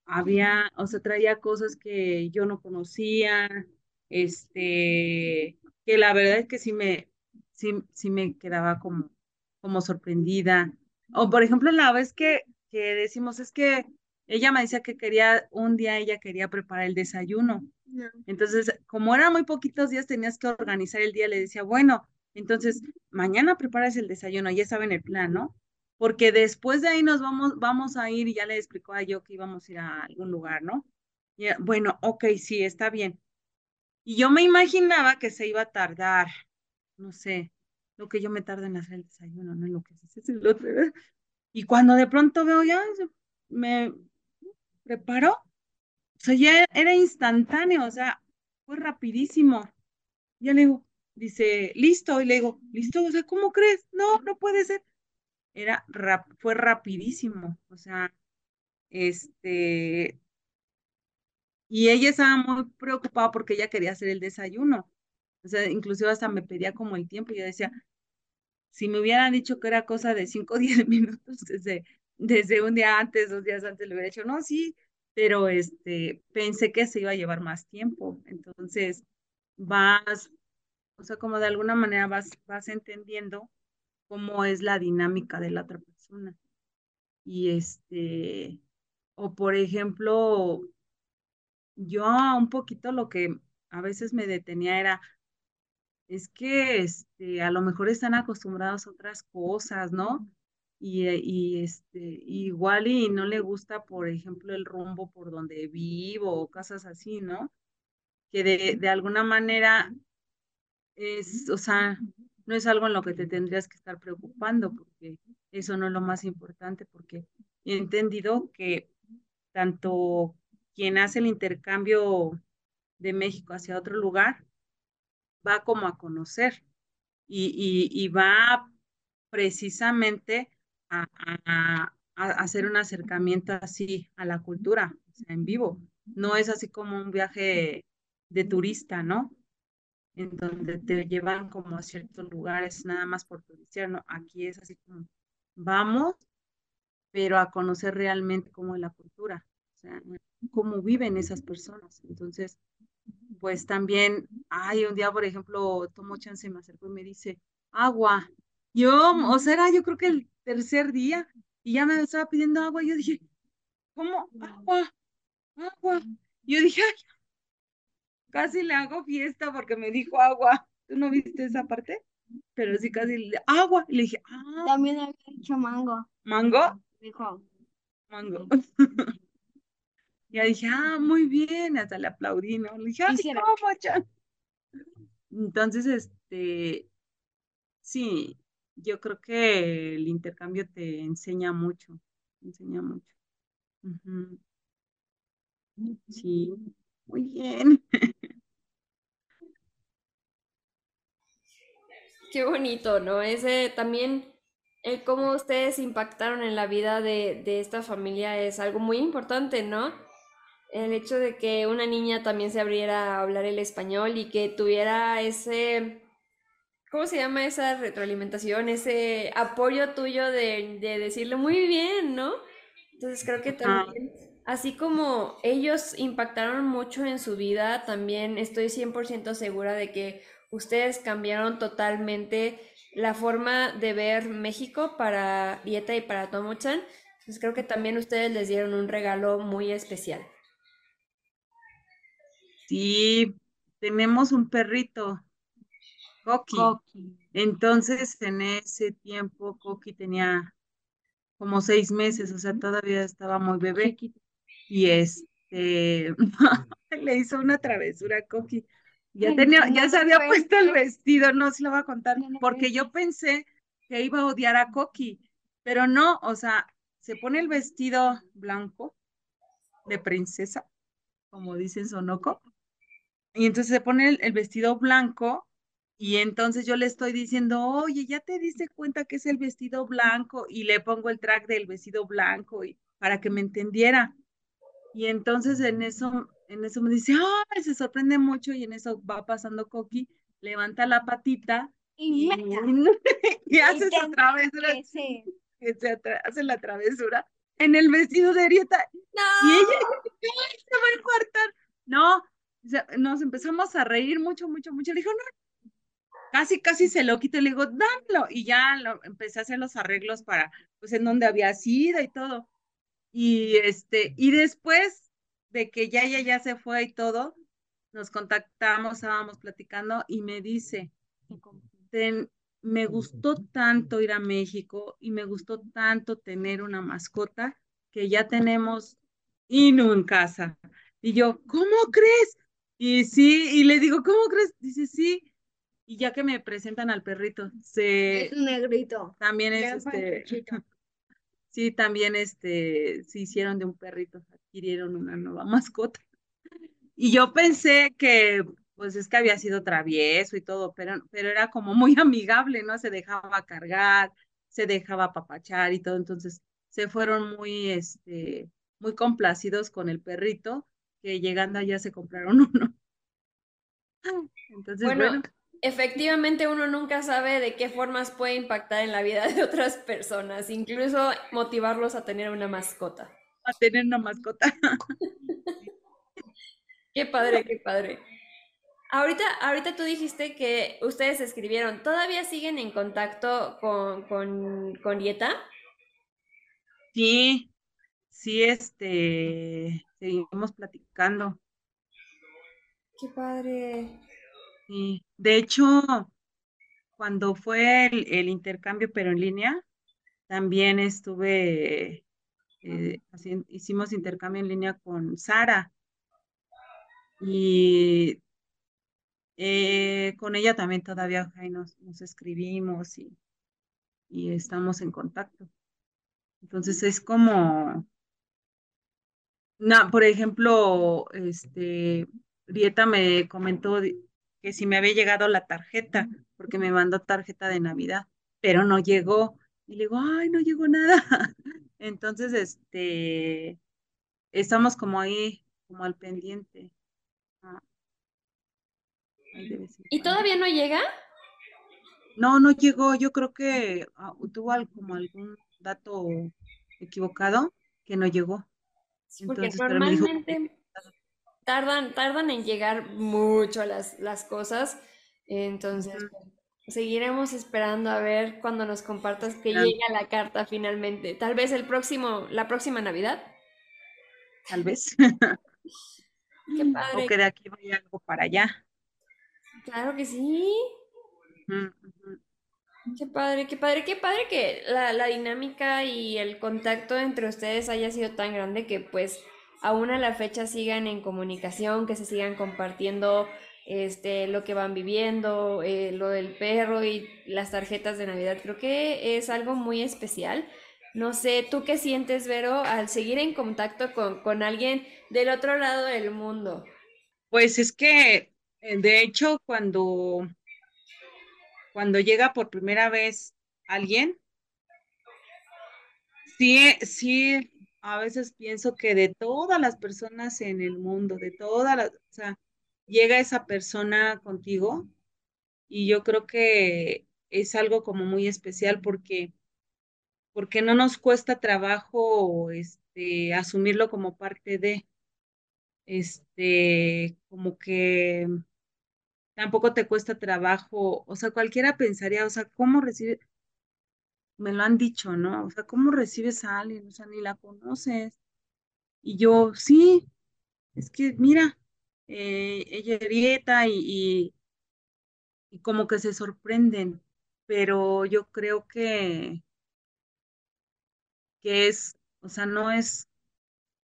Speaker 4: había, o sea, traía cosas que yo no conocía, este, que la verdad es que sí me, sí, sí me quedaba como, como sorprendida. O por ejemplo, la vez que, que decimos es que ella me decía que quería, un día ella quería preparar el desayuno. Entonces, como eran muy poquitos días, tenías que organizar el día. Le decía, bueno, entonces, mañana preparas el desayuno, ya saben el plan, ¿no? Porque después de ahí nos vamos, vamos a ir y ya le explicó a yo que íbamos a ir a algún lugar, ¿no? Y, bueno, ok, sí, está bien. Y yo me imaginaba que se iba a tardar, no sé, lo que yo me tardo en hacer el desayuno, no es lo que se hace el otro. Y cuando de pronto veo ya, me preparó, o sea, ya era instantáneo, o sea, fue rapidísimo. Ya le digo, dice, listo, y le digo, listo, o sea, ¿cómo crees? No, no puede ser. Era, rap, fue rapidísimo, o sea, este, y ella estaba muy preocupada porque ella quería hacer el desayuno. O sea, inclusive hasta me pedía como el tiempo y yo decía, si me hubieran dicho que era cosa de 5 o 10 minutos desde, desde un día antes, dos días antes, le hubiera dicho, no, sí, pero este, pensé que se iba a llevar más tiempo. Entonces, vas, o sea, como de alguna manera vas, vas entendiendo cómo es la dinámica de la otra persona. Y este, o por ejemplo, yo un poquito lo que a veces me detenía era, es que este, a lo mejor están acostumbrados a otras cosas, ¿no? Y, y este, igual y no le gusta, por ejemplo, el rumbo por donde vivo o cosas así, ¿no? Que de, de alguna manera es, o sea, no es algo en lo que te tendrías que estar preocupando, porque eso no es lo más importante, porque he entendido que tanto quien hace el intercambio de México hacia otro lugar va como a conocer y, y, y va precisamente a, hacer un acercamiento así a la cultura, en vivo. no es así como un viaje de turista, ¿no? En donde te llevan como a ciertos lugares nada más por turistear, ¿no? Aquí es así como, vamos, pero a conocer realmente cómo es la cultura, cómo viven esas personas. Entonces, pues también, ay, un día, por ejemplo, Tomo Chance me acercó y me dice, agua. Yo, o sea, yo creo que el tercer día, y ya me estaba pidiendo agua, yo dije, ¿cómo? Agua, agua. Yo dije, ay, casi le hago fiesta porque me dijo agua. ¿Tú no viste esa parte? Pero sí, casi le, agua. Y le dije, ah,
Speaker 5: También había dicho mango.
Speaker 4: mango,
Speaker 5: Dijo,
Speaker 4: mango. Ya dije, ah, muy bien, hasta le aplaudí, ¿no? Le dije, ay. ¿cómo, Chan? Entonces, este, sí, yo creo que el intercambio te enseña mucho, te enseña mucho. Sí, muy bien.
Speaker 1: Qué bonito, ¿no? Ese también, el cómo ustedes impactaron en la vida de, de esta familia es algo muy importante, ¿no? El hecho de que una niña también se abriera a hablar el español y que tuviera ese, ¿cómo se llama esa retroalimentación? Ese apoyo tuyo de, de decirle muy bien, ¿no? Entonces creo que también, así como ellos impactaron mucho en su vida, también estoy 100% segura de que ustedes cambiaron totalmente la forma de ver México para Dieta y para Tomo-chan. Entonces creo que también ustedes les dieron un regalo muy especial.
Speaker 4: Sí, tenemos un perrito, Coqui.
Speaker 5: Coqui.
Speaker 4: Entonces, en ese tiempo, Coqui tenía como seis meses, o sea, todavía estaba muy bebé. Y este, le hizo una travesura a Coqui. Ya tenía, ya se había puesto el vestido, no se lo voy a contar, porque yo pensé que iba a odiar a Coqui, pero no, o sea, se pone el vestido blanco de princesa, como dicen Sonoco, y entonces se pone el, el vestido blanco y entonces yo le estoy diciendo, oye, ¿ya te diste cuenta que es el vestido blanco? Y le pongo el track del vestido blanco y, para que me entendiera. Y entonces en eso, en eso me dice, ay, se sorprende mucho y en eso va pasando Coqui, levanta la patita
Speaker 5: Y
Speaker 4: y, y hace esa travesura, que se hace la travesura en el vestido de Arieta. Y ella se va a infartar. No, nos empezamos a reír mucho, mucho, mucho. Le dijo, no, casi, casi se lo quito. Le digo, dámelo. Y ya lo, empecé a hacer los arreglos para, pues, en donde había sido y todo. Y este, y después de que ya, ya, ya se fue y todo, nos contactamos, estábamos platicando y me dice, "Ten- me gustó tanto ir a México y me gustó tanto tener una mascota que ya tenemos Inu en casa. Y yo, ¿cómo crees? Y sí, y le digo, ¿cómo crees? Dice, sí. Y ya que me presentan al perrito, se
Speaker 5: Es un negrito.
Speaker 4: también es este, sí, también este, se hicieron de un perrito, adquirieron una nueva mascota. Y yo pensé que, pues es que había sido travieso y todo, pero, pero era como muy amigable, ¿no? Se dejaba cargar, se dejaba apapachar y todo, entonces se fueron muy, este, muy complacidos con el perrito, que llegando allá se compraron uno. Entonces,
Speaker 1: Bueno,
Speaker 4: bueno,
Speaker 1: efectivamente uno nunca sabe de qué formas puede impactar en la vida de otras personas, incluso motivarlos a tener una mascota.
Speaker 4: a tener una mascota.
Speaker 1: Qué padre, qué padre. Ahorita, ahorita tú dijiste que ustedes escribieron, ¿todavía siguen en contacto con, con, con Dieta?
Speaker 4: Sí, sí, este, seguimos platicando.
Speaker 1: Qué padre.
Speaker 4: Sí. De hecho, cuando fue el, intercambio, pero en línea, también estuve, eh, hicimos intercambio en línea con Sara y eh, con ella también todavía nos, escribimos y, y estamos en contacto. Entonces es como, na- por ejemplo, este, Rieta me comentó que si me había llegado la tarjeta, porque me mandó tarjeta de Navidad, pero no llegó. Y le digo, ay, no llegó nada. Entonces, este, estamos como ahí como al pendiente. Ah,
Speaker 1: ¿Y todavía no llega?
Speaker 4: No, no llegó. Yo creo que ah, tuvo como algún dato equivocado que no llegó.
Speaker 1: Porque
Speaker 4: Entonces, pero me dijo que
Speaker 1: normalmente tardan, tardan en llegar mucho las, las cosas. Entonces, seguiremos esperando a ver cuando nos compartas que
Speaker 4: Esperando.
Speaker 1: llega la carta finalmente. Tal vez el próximo, la próxima Navidad.
Speaker 4: tal vez.
Speaker 1: Qué
Speaker 4: O
Speaker 1: padre.
Speaker 4: que de aquí vaya algo para allá.
Speaker 1: Claro que sí. Qué padre, qué padre, qué padre que la, la dinámica y el contacto entre ustedes haya sido tan grande que pues aún a la fecha sigan en comunicación, que se sigan compartiendo este, lo que van viviendo, eh, lo del perro y las tarjetas de Navidad. Creo que es algo muy especial. No sé, ¿tú qué sientes, Vero, al seguir en contacto con, con alguien del otro lado del mundo?
Speaker 4: Pues es que, eh, de hecho, cuando, cuando llega por primera vez alguien, sí, sí, a veces pienso que de todas las personas en el mundo, de todas las, o sea, llega esa persona contigo y yo creo que es algo como muy especial porque, porque no nos cuesta trabajo, este, asumirlo como parte de, este, como que tampoco te cuesta trabajo, o sea, cualquiera pensaría, o sea, ¿cómo recibe? Me lo han dicho, ¿no? O sea, ¿cómo recibes a alguien? O sea, ni la conoces. Y yo, sí, es que mira, eh, ella grieta y como que se sorprenden, pero yo creo que, que es, o sea, no es,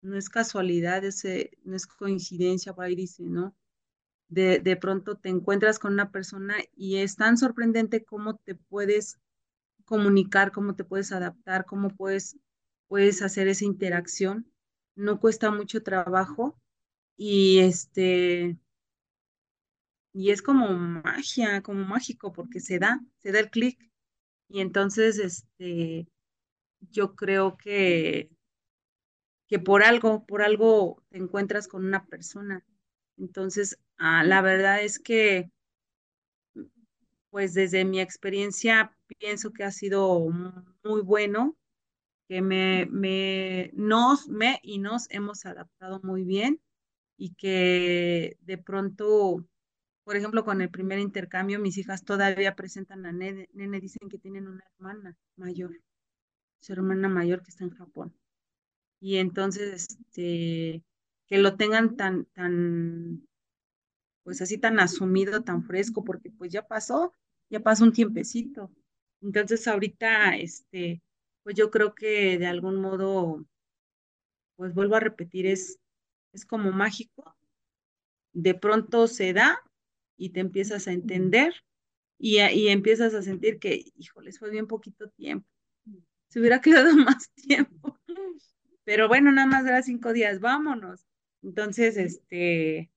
Speaker 4: no es casualidad, ese, no es coincidencia, va y dice, ¿no? De, de pronto te encuentras con una persona y es tan sorprendente cómo te puedes comunicar, cómo te puedes adaptar, cómo puedes, puedes hacer esa interacción. No cuesta mucho trabajo y este, y es como magia, como mágico, porque se da, se da el clic. Y entonces, este, yo creo que, que por algo, por algo te encuentras con una persona. Entonces, ah, la verdad es que, pues desde mi experiencia, pienso que ha sido muy bueno que me, me, nos, me y nos hemos adaptado muy bien y que de pronto, por ejemplo, con el primer intercambio, mis hijas todavía presentan a Nene, Nene dicen que tienen una hermana mayor, su hermana mayor que está en Japón. Y entonces, este, que lo tengan tan, tan, pues así tan asumido, tan fresco, porque pues ya pasó, ya pasó un tiempecito. Entonces ahorita, este, pues yo creo que de algún modo, pues vuelvo a repetir, es, es como mágico. De pronto se da y te empiezas a entender y, y empiezas a sentir que, híjoles, fue bien poquito tiempo. Se hubiera quedado más tiempo. Pero bueno, nada más era cinco días, vámonos. Entonces, este,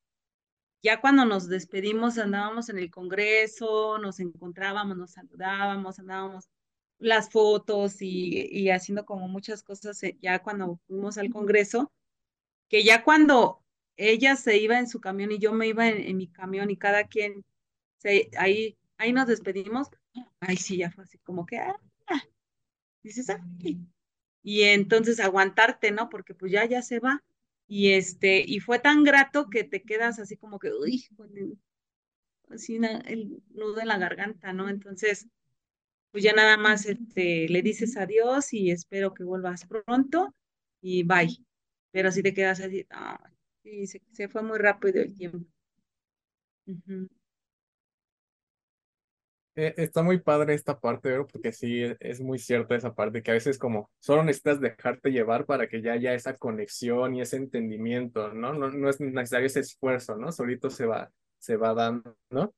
Speaker 4: ya cuando nos despedimos andábamos en el Congreso, nos encontrábamos, nos saludábamos, andábamos las fotos y, y haciendo como muchas cosas eh, ya cuando fuimos al Congreso, que ya cuando ella se iba en su camión y yo me iba en, en mi camión y cada quien se, ahí, ahí nos despedimos, ay sí, ya fue así como que, ah, dices, ay. Y entonces aguantarte, ¿no? Porque pues ya, ya se va. Y este, y fue tan grato que te quedas así como que, uy, así el nudo en la garganta, ¿no? Entonces, pues ya nada más este, le dices adiós y espero que vuelvas pronto y bye. Pero si te quedas así, sí, se, se fue muy rápido el tiempo.
Speaker 3: Eh, Está muy padre esta parte, ¿verdad? Porque sí, e- es muy cierta esa parte, que a veces como solo necesitas dejarte llevar para que ya haya esa conexión y ese entendimiento, ¿no? No, no es necesario ese esfuerzo, ¿no? Solito se va, se va dando, ¿no?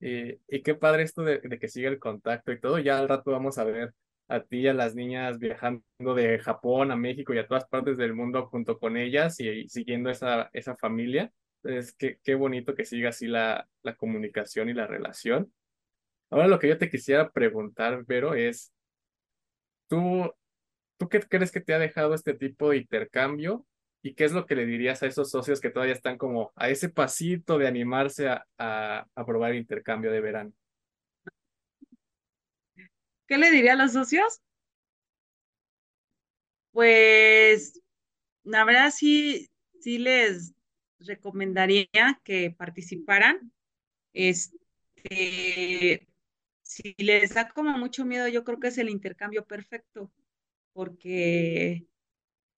Speaker 3: Y, y qué padre esto de, de que siga el contacto y todo. Ya al rato vamos a ver a ti y a las niñas viajando de Japón a México y a todas partes del mundo junto con ellas y, y siguiendo esa, esa familia. Entonces, qué, qué bonito que siga así la, la comunicación y la relación. Ahora lo que yo te quisiera preguntar, Vero, es, ¿tú, ¿tú qué crees que te ha dejado este tipo de intercambio? ¿Y qué es lo que le dirías a esos socios que todavía están como a ese pasito de animarse a, a, probar el intercambio de verano?
Speaker 4: ¿Qué le diría a los socios? Pues la verdad sí, sí les recomendaría que participaran. Este, si les da como mucho miedo, yo creo que es el intercambio perfecto, porque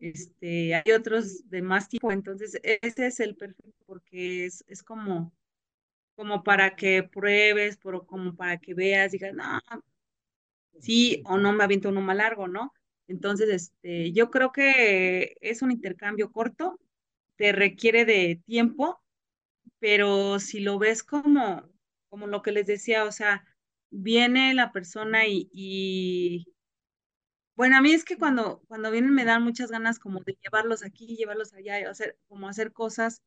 Speaker 4: este, hay otros de más tipo, entonces ese es el perfecto, porque es, es como, como para que pruebes, pero como para que veas, digas, no, sí o no me aviento uno más largo, ¿no? Entonces, este, yo creo que es un intercambio corto, te requiere de tiempo, pero si lo ves como, como lo que les decía, o sea, viene la persona y, bueno, a mí es que cuando, cuando vienen me dan muchas ganas como de llevarlos aquí, llevarlos allá, hacer, como hacer cosas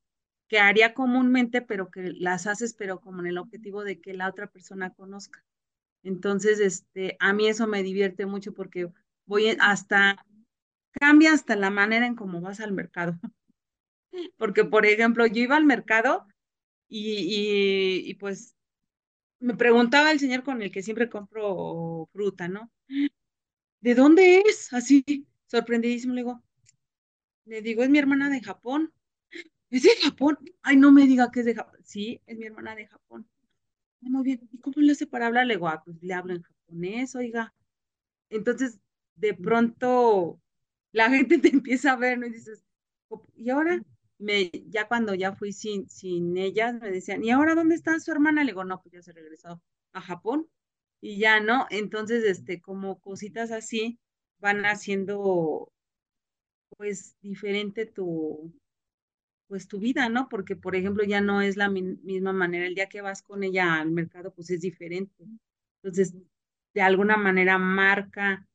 Speaker 4: que haría comúnmente, pero que las haces, pero como en el objetivo de que la otra persona conozca. Entonces, este, a mí eso me divierte mucho porque voy hasta, cambia hasta la manera en cómo vas al mercado. Porque, por ejemplo, yo iba al mercado y, y, y pues me preguntaba el señor con el que siempre compro fruta, ¿no? ¿De dónde es? Así, sorprendidísimo, le digo, le digo, es mi hermana de Japón. ¿Es de Japón? Ay, no me diga que es de Japón. Sí, es mi hermana de Japón. Muy bien. ¿Y cómo le hace para hablar? Le digo, ah, pues le hablo en japonés, oiga. Entonces, de pronto, la gente te empieza a ver, ¿no? Y dices, ¿y ahora? Me, ya cuando ya fui sin, sin ellas, me decían, ¿y ahora dónde está su hermana? Le digo, no, pues ya se regresó a Japón. Y ya, ¿no? Entonces, este, como cositas así, van haciendo, pues, diferente tu, pues tu vida, ¿no? Porque, por ejemplo, ya no es la misma manera. El día que vas con ella al mercado, pues es diferente. Entonces, de alguna manera marca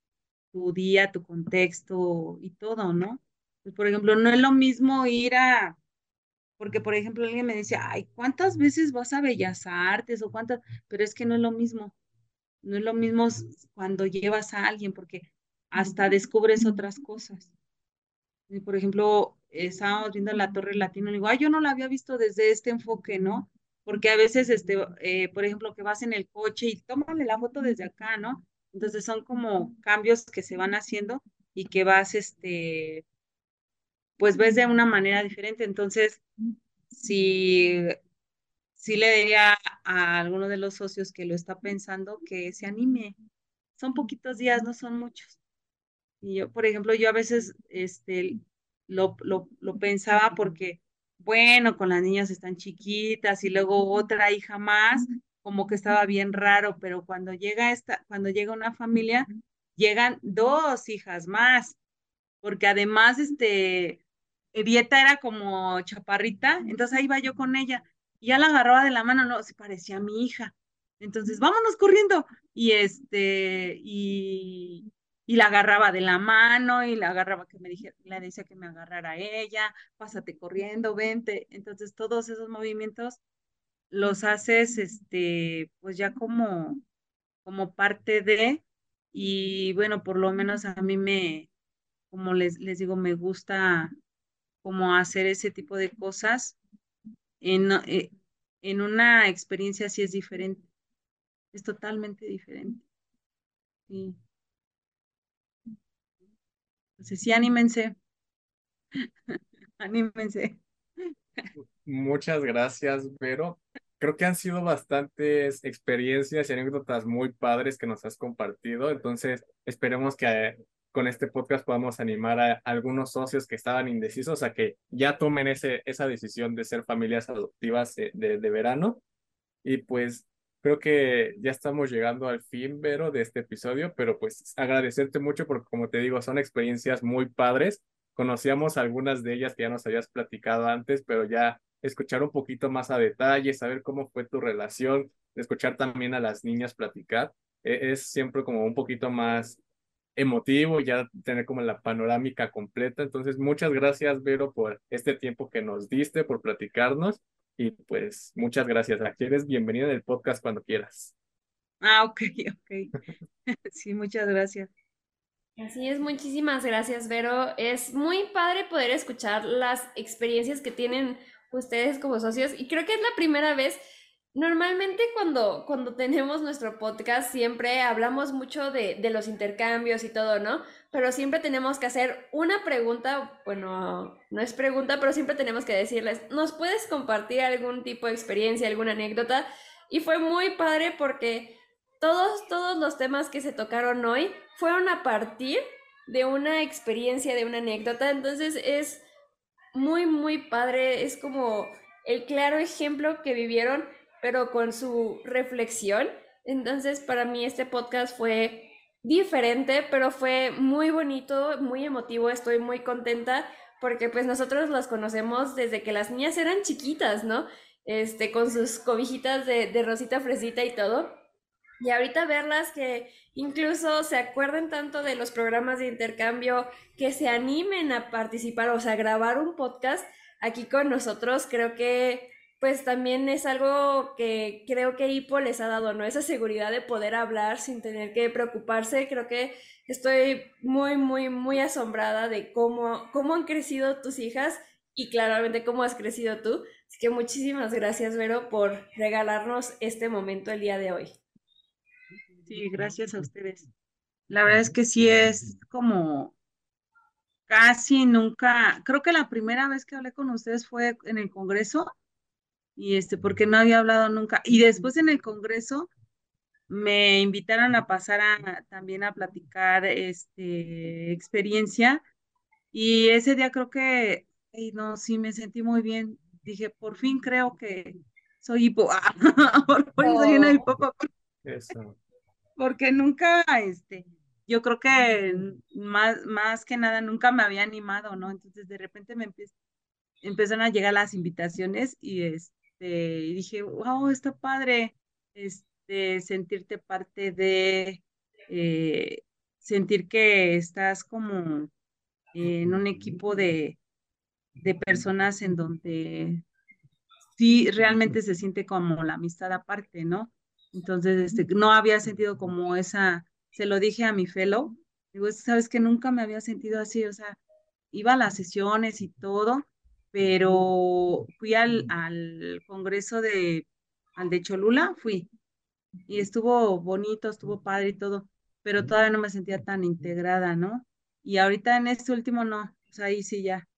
Speaker 4: tu día, tu contexto y todo, ¿no? Pues, por ejemplo, no es lo mismo ir a, porque, por ejemplo, alguien me decía, ay, ¿cuántas veces vas a Bellas Artes o cuántas? Pero es que no es lo mismo. No es lo mismo cuando llevas a alguien, porque hasta descubres otras cosas. Y, por ejemplo, estábamos viendo la Torre Latino, y digo, ay, yo no la había visto desde este enfoque, ¿no? Porque a veces, este, eh, por ejemplo, que vas en el coche y tómale la foto desde acá, ¿no? Entonces son como cambios que se van haciendo y que vas, este, pues ves de una manera diferente. Entonces, si, si le diría a alguno de los socios que lo está pensando que se anime. Son poquitos días, no son muchos. Y yo, por ejemplo, yo a veces este, lo, lo, lo pensaba porque, bueno, con las niñas están chiquitas y luego otra hija más, como que estaba bien raro, pero cuando llega esta, cuando llega una familia, llegan dos hijas más, porque además, este, Dieta era como chaparrita, entonces ahí iba yo con ella, y ya la agarraba de la mano, no, se parecía a mi hija. Entonces, vámonos corriendo. Y este, y, y la agarraba de la mano y la agarraba que me dijera, le decía que me agarrara ella, pásate corriendo, vente. Entonces, todos esos movimientos los haces, este, pues ya como, como parte de, y bueno, por lo menos a mí me, como les, les digo, me gusta como hacer ese tipo de cosas. En, eh, en una experiencia así es diferente, es totalmente diferente. Sí. Entonces, sí, anímense. anímense.
Speaker 3: Muchas gracias, Vero. Creo que han sido bastantes experiencias y anécdotas muy padres que nos has compartido. Entonces, esperemos que con este podcast podamos animar a algunos socios que estaban indecisos a que ya tomen ese, esa decisión de ser familias adoptivas de, de, de verano. Y pues creo que ya estamos llegando al fin, Vero, de este episodio, pero pues agradecerte mucho porque como te digo, son experiencias muy padres. Conocíamos algunas de ellas que ya nos habías platicado antes, pero ya escuchar un poquito más a detalle, saber cómo fue tu relación, escuchar también a las niñas platicar, e, es siempre como un poquito más emotivo, ya tener como la panorámica completa. Entonces, muchas gracias, Vero, por este tiempo que nos diste, por platicarnos y pues muchas gracias. Aquí eres bienvenida en el podcast cuando quieras.
Speaker 4: Ah, ok, ok. Sí, muchas gracias.
Speaker 1: Así es, muchísimas gracias, Vero. Es muy padre poder escuchar las experiencias que tienen ustedes como socios y creo que es la primera vez. Normalmente cuando, cuando tenemos nuestro podcast siempre hablamos mucho de, de los intercambios y todo, ¿no? Pero siempre tenemos que hacer una pregunta, bueno, no es pregunta, pero siempre tenemos que decirles, ¿nos puedes compartir algún tipo de experiencia, alguna anécdota? Y fue muy padre porque todos, todos los temas que se tocaron hoy fueron a partir de una experiencia, de una anécdota. Entonces es muy, muy padre. Es como el claro ejemplo que vivieron, pero con su reflexión. Entonces para mí este podcast fue diferente, pero fue muy bonito, muy emotivo. Estoy muy contenta porque pues nosotros las conocemos desde que las niñas eran chiquitas, ¿no? Este, con sus cobijitas de, de rosita fresita y todo. Y ahorita verlas que incluso se acuerden tanto de los programas de intercambio, que se animen a participar, o sea, a grabar un podcast aquí con nosotros, creo que pues también es algo que creo que Hipo les ha dado, ¿no? Esa seguridad de poder hablar sin tener que preocuparse. Creo que estoy muy, muy, muy asombrada de cómo, cómo han crecido tus hijas y claramente cómo has crecido tú. Así que muchísimas gracias, Vero, por regalarnos este momento el día de hoy.
Speaker 4: Sí, gracias a ustedes. La verdad es que sí es como casi nunca, creo que la primera vez que hablé con ustedes fue en el Congreso y este, porque no había hablado nunca. Y después en el Congreso me invitaron a pasar a, también a platicar este, experiencia y ese día creo que, no, sí me sentí muy bien. Dije, por fin creo que soy hipo, por fin soy una hipo.
Speaker 3: Eso
Speaker 4: porque nunca, este, yo creo que más, más que nada nunca me había animado, ¿no? Entonces de repente me empezaron a llegar las invitaciones y este, y dije, wow, está padre, este, sentirte parte de, eh, sentir que estás como en un equipo de, de personas en donde sí realmente se siente como la amistad aparte, ¿no? Entonces, este, no había sentido como esa, se lo dije a mi fellow, digo, sabes que nunca me había sentido así, o sea, iba a las sesiones y todo, pero fui al, al congreso de, al de Cholula, fui, y estuvo bonito, estuvo padre y todo, pero todavía no me sentía tan integrada, ¿no? Y ahorita en este último no, o sea, ahí sí ya,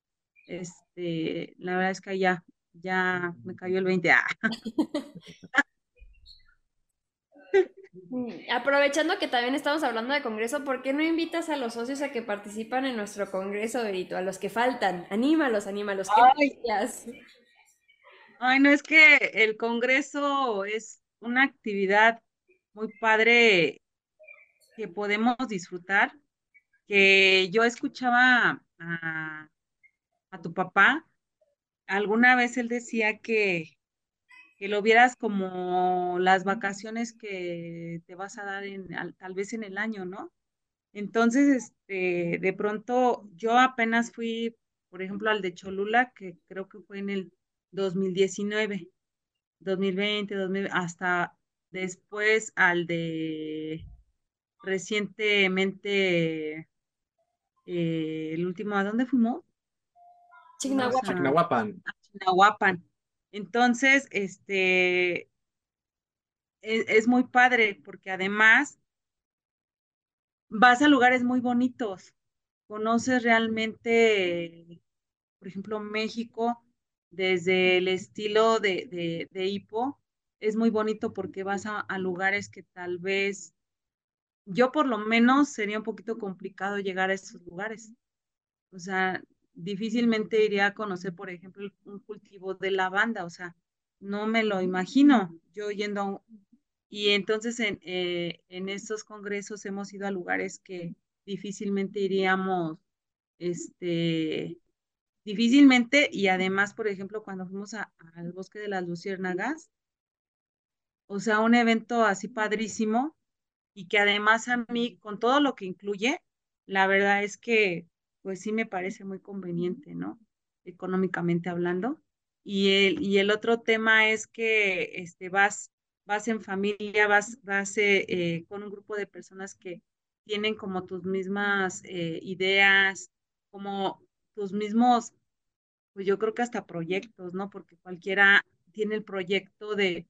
Speaker 4: este, la verdad es que ya, ya me cayó el 20. Ah.
Speaker 1: Mm, aprovechando que también estamos hablando de congreso, ¿por qué no invitas a los socios a que participan en nuestro congreso, Berito? A los que faltan. Anímalos, anímalos.
Speaker 4: Ay. Ay, no, es que el congreso es una actividad muy padre que podemos disfrutar. Que yo escuchaba a, a tu papá, alguna vez él decía que que lo vieras como las vacaciones que te vas a dar en, tal vez en el año, ¿no? Entonces, este, de pronto, yo apenas fui, por ejemplo, al de Cholula, que creo que fue en el 2019, 2020, 2000, hasta después al de recientemente, eh, el último, ¿a dónde fuimos?
Speaker 3: Chignahuapan.
Speaker 4: Chignahuapan. Entonces, este, es, es, muy padre porque además vas a lugares muy bonitos, conoces realmente, por ejemplo, México, desde el estilo de, de, de hipo, es muy bonito porque vas a, a lugares que tal vez yo por lo menos sería un poquito complicado llegar a esos lugares. O sea, difícilmente iría a conocer, por ejemplo, un cultivo de lavanda, o sea, no me lo imagino yo yendo a un... Y entonces en, eh, en estos congresos hemos ido a lugares que difícilmente iríamos, este, difícilmente, y además, por ejemplo, cuando fuimos al bosque de las luciérnagas, o sea, un evento así padrísimo, y que además a mí, con todo lo que incluye, la verdad es que pues sí me parece muy conveniente, ¿no? Económicamente hablando. Y el, y el otro tema es que este, vas, vas en familia, vas, vas eh, eh, con un grupo de personas que tienen como tus mismas eh, ideas, como tus mismos, pues yo creo que hasta proyectos, ¿no? Porque cualquiera tiene el proyecto de,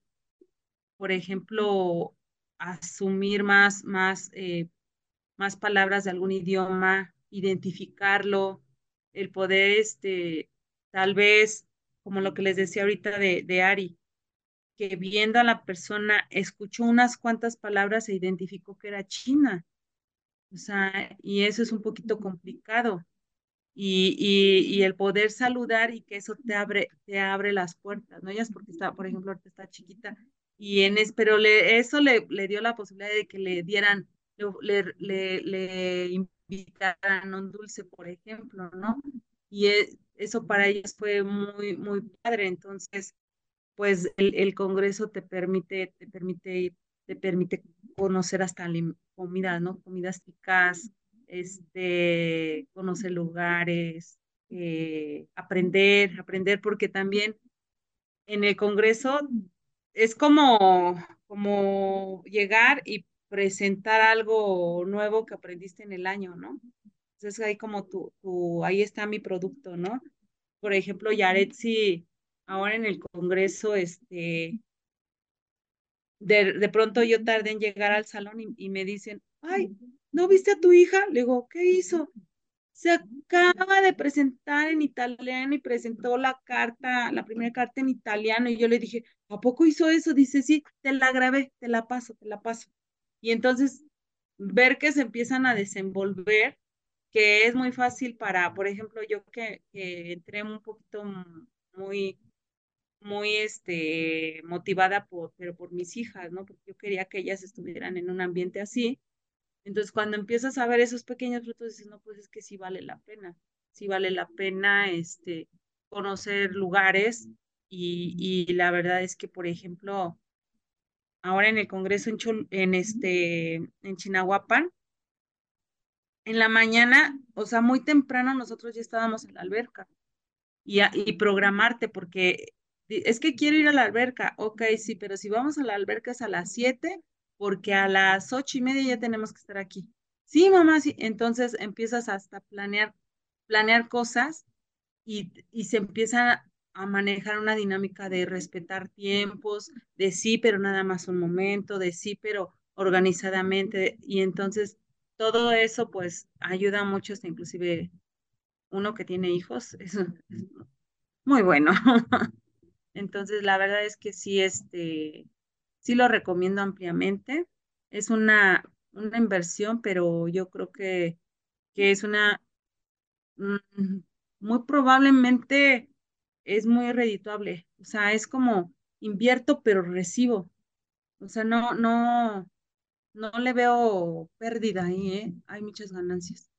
Speaker 4: por ejemplo, asumir más, más, eh, más palabras de algún idioma, identificarlo, el poder, este, tal vez, como lo que les decía ahorita de, de Ari, que viendo a la persona, escuchó unas cuantas palabras e identificó que era china. O sea, y eso es un poquito complicado. Y, y, y, el poder saludar y que eso te abre, te abre las puertas, ¿no? Ella es porque está, por ejemplo, ahorita está chiquita, y en es, pero le, eso le, le dio la posibilidad de que le dieran, le, le, le invitaran un dulce, por ejemplo, ¿no? Y e, eso para ellos fue muy, muy padre. Entonces, pues el, Congreso te permite, te permite, te permite conocer hasta comida, ¿no? Comidas ricas, este, conocer lugares, eh, aprender, aprender, porque también en el Congreso es como, como llegar y presentar algo nuevo que aprendiste en el año, ¿no? Entonces ahí como tu, tu ahí está mi producto, ¿no? Por ejemplo, Yaretsi, ahora en el Congreso, este, de, de pronto yo tardé en llegar al salón y, y me dicen, ay, ¿no viste a tu hija? Le digo, ¿qué hizo? Se acaba de presentar en italiano y presentó la carta, la primera carta en italiano y yo le dije, ¿a poco hizo eso? Dice, sí, te la grabé, te la paso, te la paso. Y entonces ver que se empiezan a desenvolver, que es muy fácil para, por ejemplo, yo que, que entré un poquito muy, muy este, motivada por, pero por mis hijas, ¿no? Porque yo quería que ellas estuvieran en un ambiente así. Entonces, cuando empiezas a ver esos pequeños frutos, dices, no, pues es que sí vale la pena, sí vale la pena este, conocer lugares y, y la verdad es que, por ejemplo, ahora en el Congreso en, en, este, en Chinahuapan, en la mañana, o sea, muy temprano nosotros ya estábamos en la alberca y, programarte porque es que quiero ir a la alberca, ok, sí, pero si vamos a la alberca es a las 7 porque a las ocho y media ya tenemos que estar aquí. Sí, mamá, sí. Entonces empiezas hasta planear, planear cosas y, y se empieza a manejar una dinámica de respetar tiempos, de sí, pero nada más un momento, de sí, pero organizadamente. Y entonces todo eso pues ayuda mucho, hasta inclusive uno que tiene hijos, es, muy bueno. entonces la verdad es que sí, este, sí lo recomiendo ampliamente. Es una, una inversión, pero yo creo que, que es una, mm, muy probablemente es muy redituable. O sea, es como invierto, pero recibo. O sea, no, no, no le veo pérdida ahí, ¿eh? Hay muchas ganancias.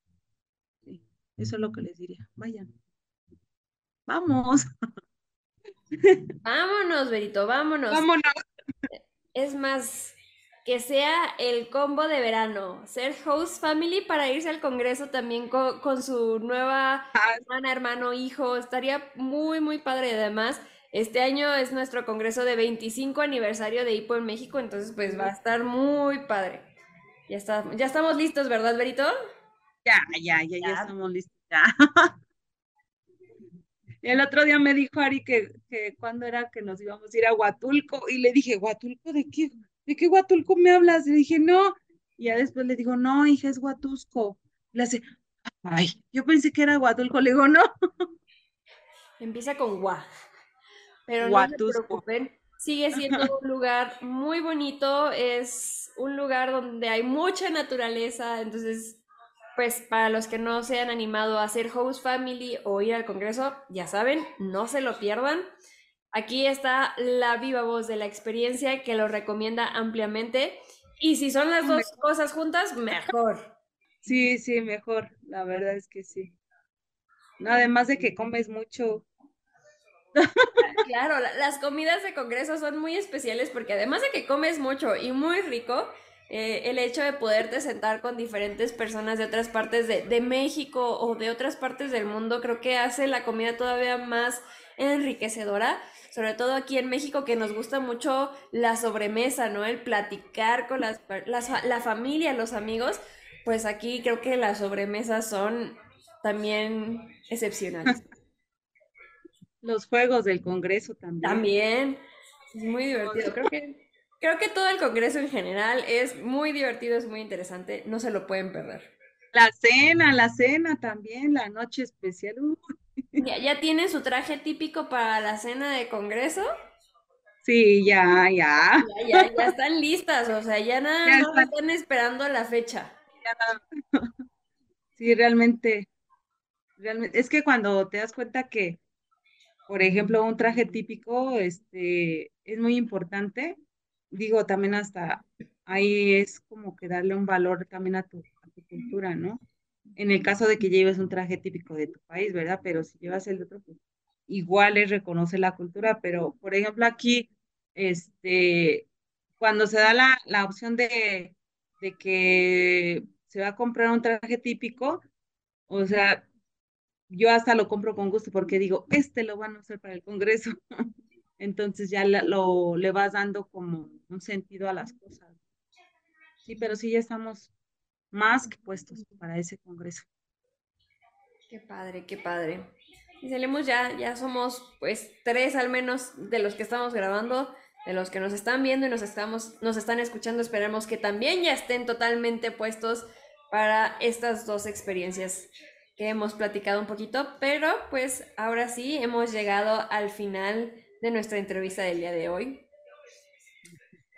Speaker 4: Sí, eso es lo que les diría. Vayan. Vamos.
Speaker 1: Vámonos, Berito, vámonos.
Speaker 4: Vámonos.
Speaker 1: Es más, que sea el combo de verano, ser host family para irse al Congreso también con, con su nueva hermana, hermano, hijo, estaría muy, muy padre. Además, este año es nuestro Congreso de 25 aniversario de HIPO en México, entonces pues va a estar muy padre. Ya, está, ya estamos listos, ¿verdad, Berito?
Speaker 4: Ya, ya, ya, ya, ya estamos listos. Ya. El otro día me dijo Ari que, que cuando era que nos íbamos a ir a Huatulco y le dije, ¿Huatulco de qué? ¿De qué Huatulco me hablas? Le dije, no. Y ya después le digo, no, hija, es Huatusco. Le hace, ay, yo pensé que era Huatulco. Le digo, no.
Speaker 1: Empieza con Gua. Pero no se preocupen, sigue siendo un lugar muy bonito, es un lugar donde hay mucha naturaleza, entonces pues para los que no se han animado a hacer host family o ir al congreso, ya saben, no se lo pierdan. Aquí está la viva voz de la experiencia que lo recomienda ampliamente. Y si son las dos cosas juntas, mejor.
Speaker 4: Sí, sí, mejor. La verdad es que sí. Además de que comes mucho.
Speaker 1: Claro, las comidas de congreso son muy especiales porque además de que comes mucho y muy rico, eh, el hecho de poderte sentar con diferentes personas de otras partes de, de, México o de otras partes del mundo, creo que hace la comida todavía más enriquecedora, sobre todo aquí en México que nos gusta mucho la sobremesa, ¿no? El platicar con las, las, la familia, los amigos, pues aquí creo que las sobremesas son también excepcionales.
Speaker 4: Los juegos del Congreso también.
Speaker 1: También, es muy divertido. Creo que, creo que todo el Congreso en general es muy divertido, es muy interesante, no se lo pueden perder.
Speaker 4: La cena, la cena también, la noche especial. uh,
Speaker 1: ¿Ya, ya tienen su traje típico para la cena de Congreso?
Speaker 4: Sí, ya, ya.
Speaker 1: Ya, ya, ya están listas, o sea, ya nada
Speaker 4: Ya están.
Speaker 1: están esperando la fecha.
Speaker 4: Sí, realmente, realmente. Es que cuando te das cuenta que, por ejemplo, un traje típico, este, es muy importante. Digo, también hasta ahí es como que darle un valor también a tu, a tu cultura, ¿no? En el caso de que lleves un traje típico de tu país, ¿verdad? Pero si llevas el otro, pues igual es reconocer la cultura, pero por ejemplo aquí, este, cuando se da la, la opción de, de que se va a comprar un traje típico, o sea, yo hasta lo compro con gusto porque digo, este lo van a usar para el Congreso. Entonces ya lo, le vas dando como un sentido a las cosas. Sí, pero sí ya estamos más que puestos para ese Congreso.
Speaker 1: Qué padre, qué padre. Y salimos ya, ya somos pues tres al menos de los que estamos grabando, de los que nos están viendo y nos estamos, nos están escuchando. Esperemos que también ya estén totalmente puestos para estas dos experiencias que hemos platicado un poquito, pero pues ahora sí hemos llegado al final de nuestra entrevista del día de hoy.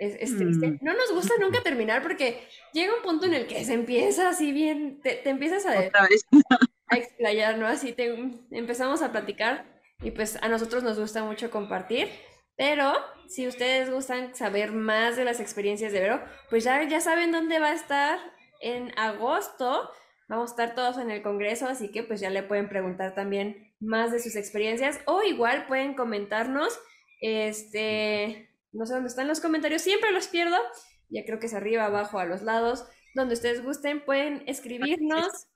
Speaker 1: Es, es triste.
Speaker 4: Mm.
Speaker 1: No nos gusta nunca terminar porque llega un punto en el que se empieza así bien, te, te empiezas a, a explayar, ¿no? Así te, empezamos a platicar y pues a nosotros nos gusta mucho compartir, pero si ustedes gustan saber más de las experiencias de Vero, pues ya, ya saben dónde va a estar en agosto. Vamos a estar todos en el Congreso, así que pues ya le pueden preguntar también más de sus experiencias o igual pueden comentarnos, este, no sé dónde están los comentarios, siempre los pierdo, ya creo que es arriba, abajo, a los lados, donde ustedes gusten, pueden escribirnos.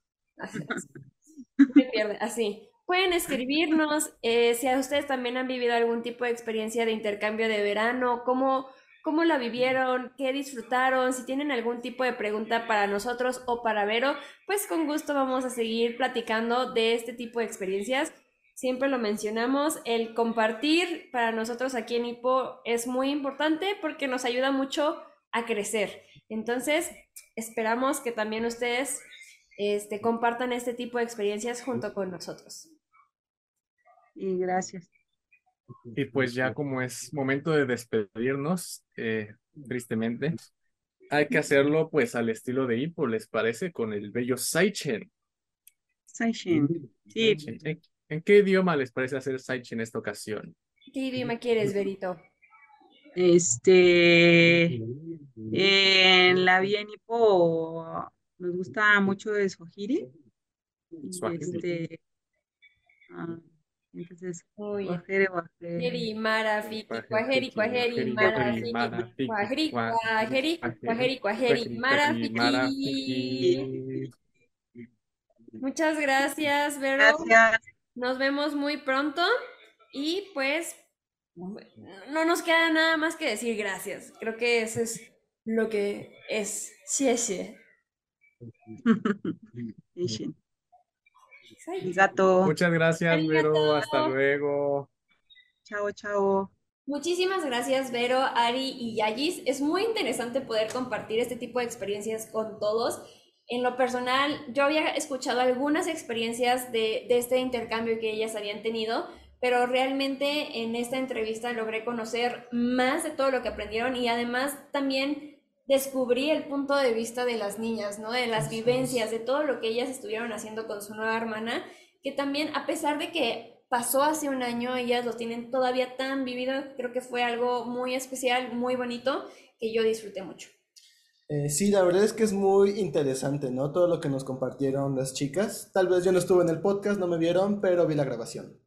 Speaker 1: Así. Pueden escribirnos eh, si a ustedes también han vivido algún tipo de experiencia de intercambio de verano, cómo, cómo la vivieron, qué disfrutaron, si tienen algún tipo de pregunta para nosotros o para Vero, pues con gusto vamos a seguir platicando de este tipo de experiencias. Siempre lo mencionamos, el compartir para nosotros aquí en Hipo es muy importante porque nos ayuda mucho a crecer. Entonces, esperamos que también ustedes este, compartan este tipo de experiencias junto con nosotros.
Speaker 4: Y gracias.
Speaker 3: Y pues ya como es momento de despedirnos, eh, tristemente, hay que hacerlo pues al estilo de Hippo, ¿les parece? Con el bello Saichen.
Speaker 4: Saichen. Sí,
Speaker 3: Saichen. ¿En, qué idioma les parece hacer Saichen en esta ocasión?
Speaker 1: ¿Qué idioma quieres, Verito?
Speaker 4: este, en la vía en Ipo nos gusta mucho el Swahili. Este, ah, entonces, guajere, guajere.
Speaker 1: Mara, mara,
Speaker 3: mara.
Speaker 1: Muchas gracias, Vero.
Speaker 4: Gracias.
Speaker 1: Nos vemos muy pronto y pues no nos queda nada más que decir gracias. Creo que eso es lo que es. Xie.
Speaker 4: Arigato.
Speaker 3: Muchas gracias, Vero. Hasta luego.
Speaker 4: Chao, chao.
Speaker 1: Muchísimas gracias, Vero, Ari y Yagis. Es muy interesante poder compartir este tipo de experiencias con todos. En lo personal, yo había escuchado algunas experiencias de, de este intercambio que ellas habían tenido, pero realmente en esta entrevista logré conocer más de todo lo que aprendieron y además también descubrí el punto de vista de las niñas, ¿no? De las vivencias, de todo lo que ellas estuvieron haciendo con su nueva hermana, que también, a pesar de que pasó hace un año, ellas lo tienen todavía tan vivido, creo que fue algo muy especial, muy bonito, que yo disfruté mucho.
Speaker 2: Eh, sí, la verdad es que es muy interesante, ¿no? Todo lo que nos compartieron las chicas. Tal vez yo no estuve en el podcast, no me vieron, pero vi la grabación.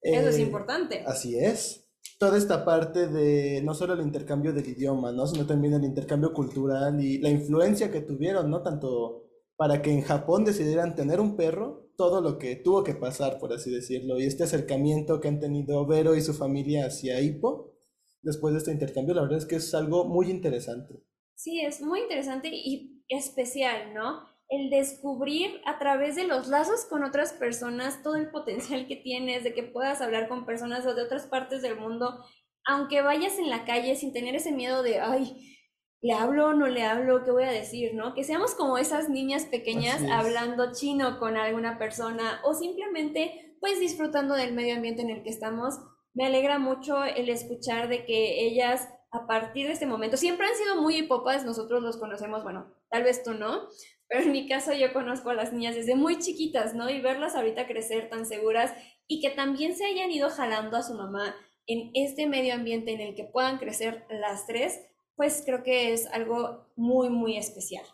Speaker 1: Eso es
Speaker 2: Eh,
Speaker 1: importante.
Speaker 2: Así es. Toda esta parte de no solo el intercambio del idioma, ¿no? Sino también el intercambio cultural y la influencia que tuvieron, ¿no? Tanto para que en Japón decidieran tener un perro, todo lo que tuvo que pasar, por así decirlo, y este acercamiento que han tenido Vero y su familia hacia Hippo después de este intercambio, la verdad es que es algo muy interesante.
Speaker 1: Sí, es muy interesante y especial, ¿no? el descubrir a través de los lazos con otras personas todo el potencial que tienes, de que puedas hablar con personas de otras partes del mundo, aunque vayas en la calle sin tener ese miedo de, ay, ¿le hablo o no le hablo? ¿Qué voy a decir? ¿No? Que seamos como esas niñas pequeñas
Speaker 2: es.
Speaker 1: hablando chino con alguna persona o simplemente pues disfrutando del medio ambiente en el que estamos. Me alegra mucho el escuchar de que ellas a partir de este momento siempre han sido muy hipopas, nosotros los conocemos, bueno, tal vez tú no, pero en mi caso yo conozco a las niñas desde muy chiquitas, ¿no? Y verlas ahorita crecer tan seguras y que también se hayan ido jalando a su mamá en este medio ambiente en el que puedan crecer las tres, pues creo que es algo muy, muy especial.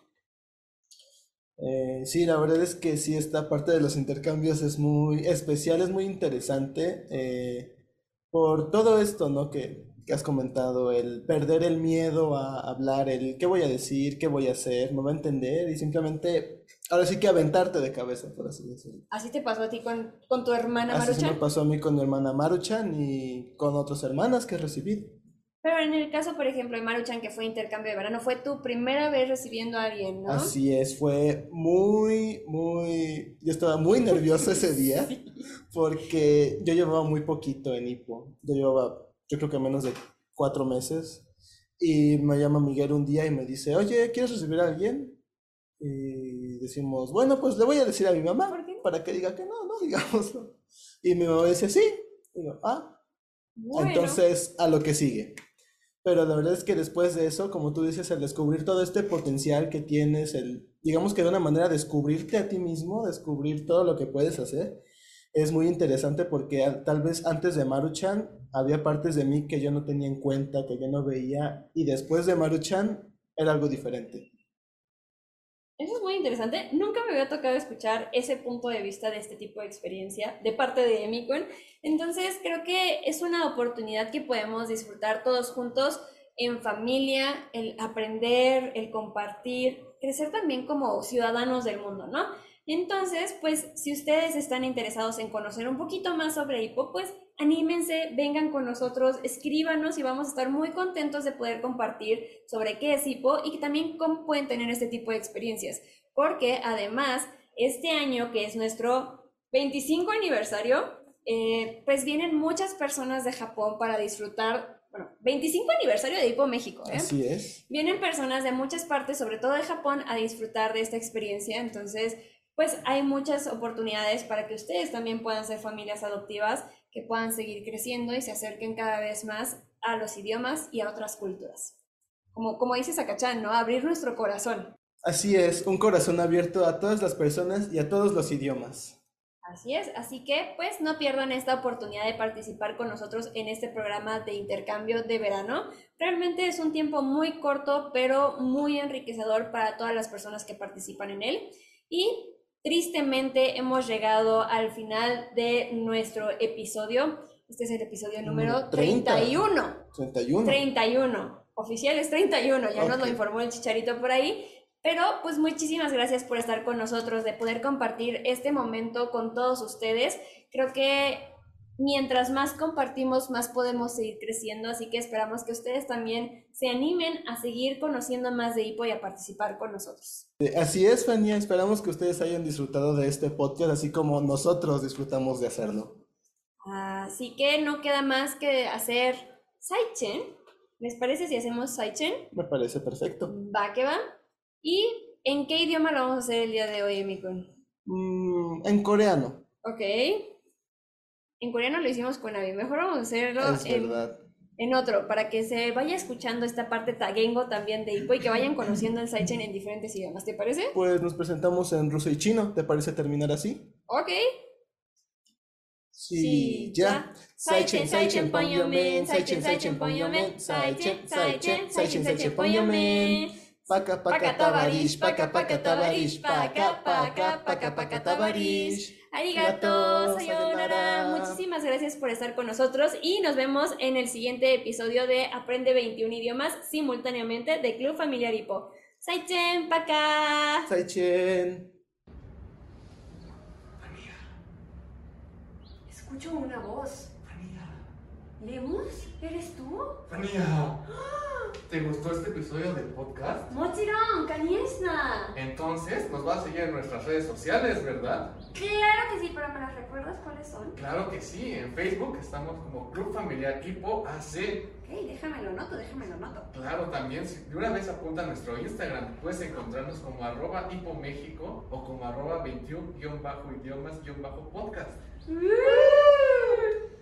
Speaker 2: Eh, sí, la verdad es que sí, esta parte de los intercambios es muy especial, es muy interesante eh, por todo esto, ¿no? Que, que has comentado, el perder el miedo a hablar, el qué voy a decir, qué voy a hacer, me va a entender y simplemente, ahora sí que aventarte de cabeza, por así decirlo.
Speaker 1: ¿Así te pasó a ti con, con tu hermana
Speaker 2: Así se me
Speaker 1: Maruchan?
Speaker 2: pasó a mí con mi hermana Maruchan y con otras hermanas que he recibido.
Speaker 1: Pero en el caso, por ejemplo, de Maruchan, que fue intercambio de verano, fue tu primera vez recibiendo a alguien, ¿no?
Speaker 2: Así es, fue muy, muy, yo estaba muy nervioso ese día porque yo llevaba muy poquito en Hipo, yo llevaba, yo creo que menos de cuatro meses y me llama Miguel un día y me dice, oye, ¿quieres recibir a alguien? Y decimos, bueno, pues le voy a decir a mi mamá para que diga que no, no, digamos. Y mi mamá dice, sí. Y yo, ah,
Speaker 1: Bueno,
Speaker 2: entonces, a lo que sigue. Pero la verdad es que después de eso, como tú dices, el descubrir todo este potencial que tienes, el, digamos que de una manera descubrirte a ti mismo, descubrir todo lo que puedes hacer, es muy interesante porque al- tal vez antes de Maruchan había partes de mí que yo no tenía en cuenta, que yo no veía, y después de Maruchan era algo diferente.
Speaker 1: Eso es muy interesante. Nunca me había tocado escuchar ese punto de vista de este tipo de experiencia de parte de Emicon. Entonces, creo que es una oportunidad que podemos disfrutar todos juntos en familia, el aprender, el compartir, crecer también como ciudadanos del mundo, ¿no? Entonces, pues, si ustedes están interesados en conocer un poquito más sobre Hipo, pues anímense, vengan con nosotros, escríbanos y vamos a estar muy contentos de poder compartir sobre qué es Hipo y que también cómo pueden tener este tipo de experiencias. Porque además, este año que es nuestro 25 aniversario, eh, pues vienen muchas personas de Japón para disfrutar, bueno, 25 aniversario de Hipo México, ¿eh?
Speaker 2: Así es.
Speaker 1: Vienen personas de muchas partes, sobre todo de Japón, a disfrutar de esta experiencia. Entonces, pues hay muchas oportunidades para que ustedes también puedan ser familias adoptivas, que puedan seguir creciendo y se acerquen cada vez más a los idiomas y a otras culturas. Como, como dice Sakachan, ¿no? Abrir nuestro corazón.
Speaker 2: Así es, un corazón abierto a todas las personas y a todos los idiomas.
Speaker 1: Así es, así que pues no pierdan esta oportunidad de participar con nosotros en este programa de intercambio de verano. Realmente es un tiempo muy corto, pero muy enriquecedor para todas las personas que participan en él. Y tristemente hemos llegado al final de nuestro episodio. Este es el episodio número
Speaker 2: Número 30.
Speaker 1: 31.
Speaker 2: 31.
Speaker 1: 31. Oficial es 31, ya nos lo informó el chicharito por ahí. Pero pues muchísimas gracias por estar con nosotros, de poder compartir este momento con todos ustedes. Creo que mientras más compartimos, más podemos seguir creciendo, así que esperamos que ustedes también se animen a seguir conociendo más de Hipo y a participar con nosotros.
Speaker 2: Así es, Fania. Esperamos que ustedes hayan disfrutado de este podcast, así como nosotros disfrutamos de hacerlo.
Speaker 1: Así que no queda más que hacer Saichen. ¿Les parece si hacemos Saichen?
Speaker 2: Me parece perfecto.
Speaker 1: Va que va. ¿Y en qué idioma lo vamos a hacer el día de hoy, Emikun?
Speaker 2: Mm, en coreano,
Speaker 1: Ok. En coreano lo hicimos con Avi. Mejor vamos a hacerlo en, otro, para que se vaya escuchando esta parte tagengo también de Ipo y que vayan conociendo el Saichen en diferentes idiomas. ¿Te parece?
Speaker 2: Pues nos presentamos en ruso y chino. ¿Te parece terminar así?
Speaker 1: Ok.
Speaker 2: Sí, ya.
Speaker 1: Saichen, Saichen, ponyomen. Saichen, Saichen, ponyomen. Saichen, Saichen, Saichen, Saichen, ponyomen.
Speaker 2: Paca, paca, tabarish, paca, paca, tabarish, paca, paca, paca, paca, tabarish.
Speaker 1: Arigato, sayonara. Muchísimas gracias por estar con nosotros y nos vemos en el siguiente episodio de Aprende 21 idiomas simultáneamente de Club Familiar Hipo. Saichen, paka.
Speaker 2: Saichen.
Speaker 1: Escucho una voz. ¿Lemus? ¿Eres tú? ¡Ah!
Speaker 3: ¿Te gustó este episodio del podcast?
Speaker 1: Mochirón, Kaniesna.
Speaker 3: Entonces nos vas a seguir en nuestras redes sociales, ¿verdad?
Speaker 1: Claro que sí, pero ¿me las recuerdas cuáles son?
Speaker 3: Claro que sí, en Facebook estamos como Club Familiar Hipo AC.
Speaker 1: Ok, déjamelo noto, déjamelo noto.
Speaker 3: Claro, también, si de una vez apunta a nuestro Instagram, puedes encontrarnos como arroba hipoméxico o como arroba 21-idiomas-podcast.
Speaker 1: ¡Uh!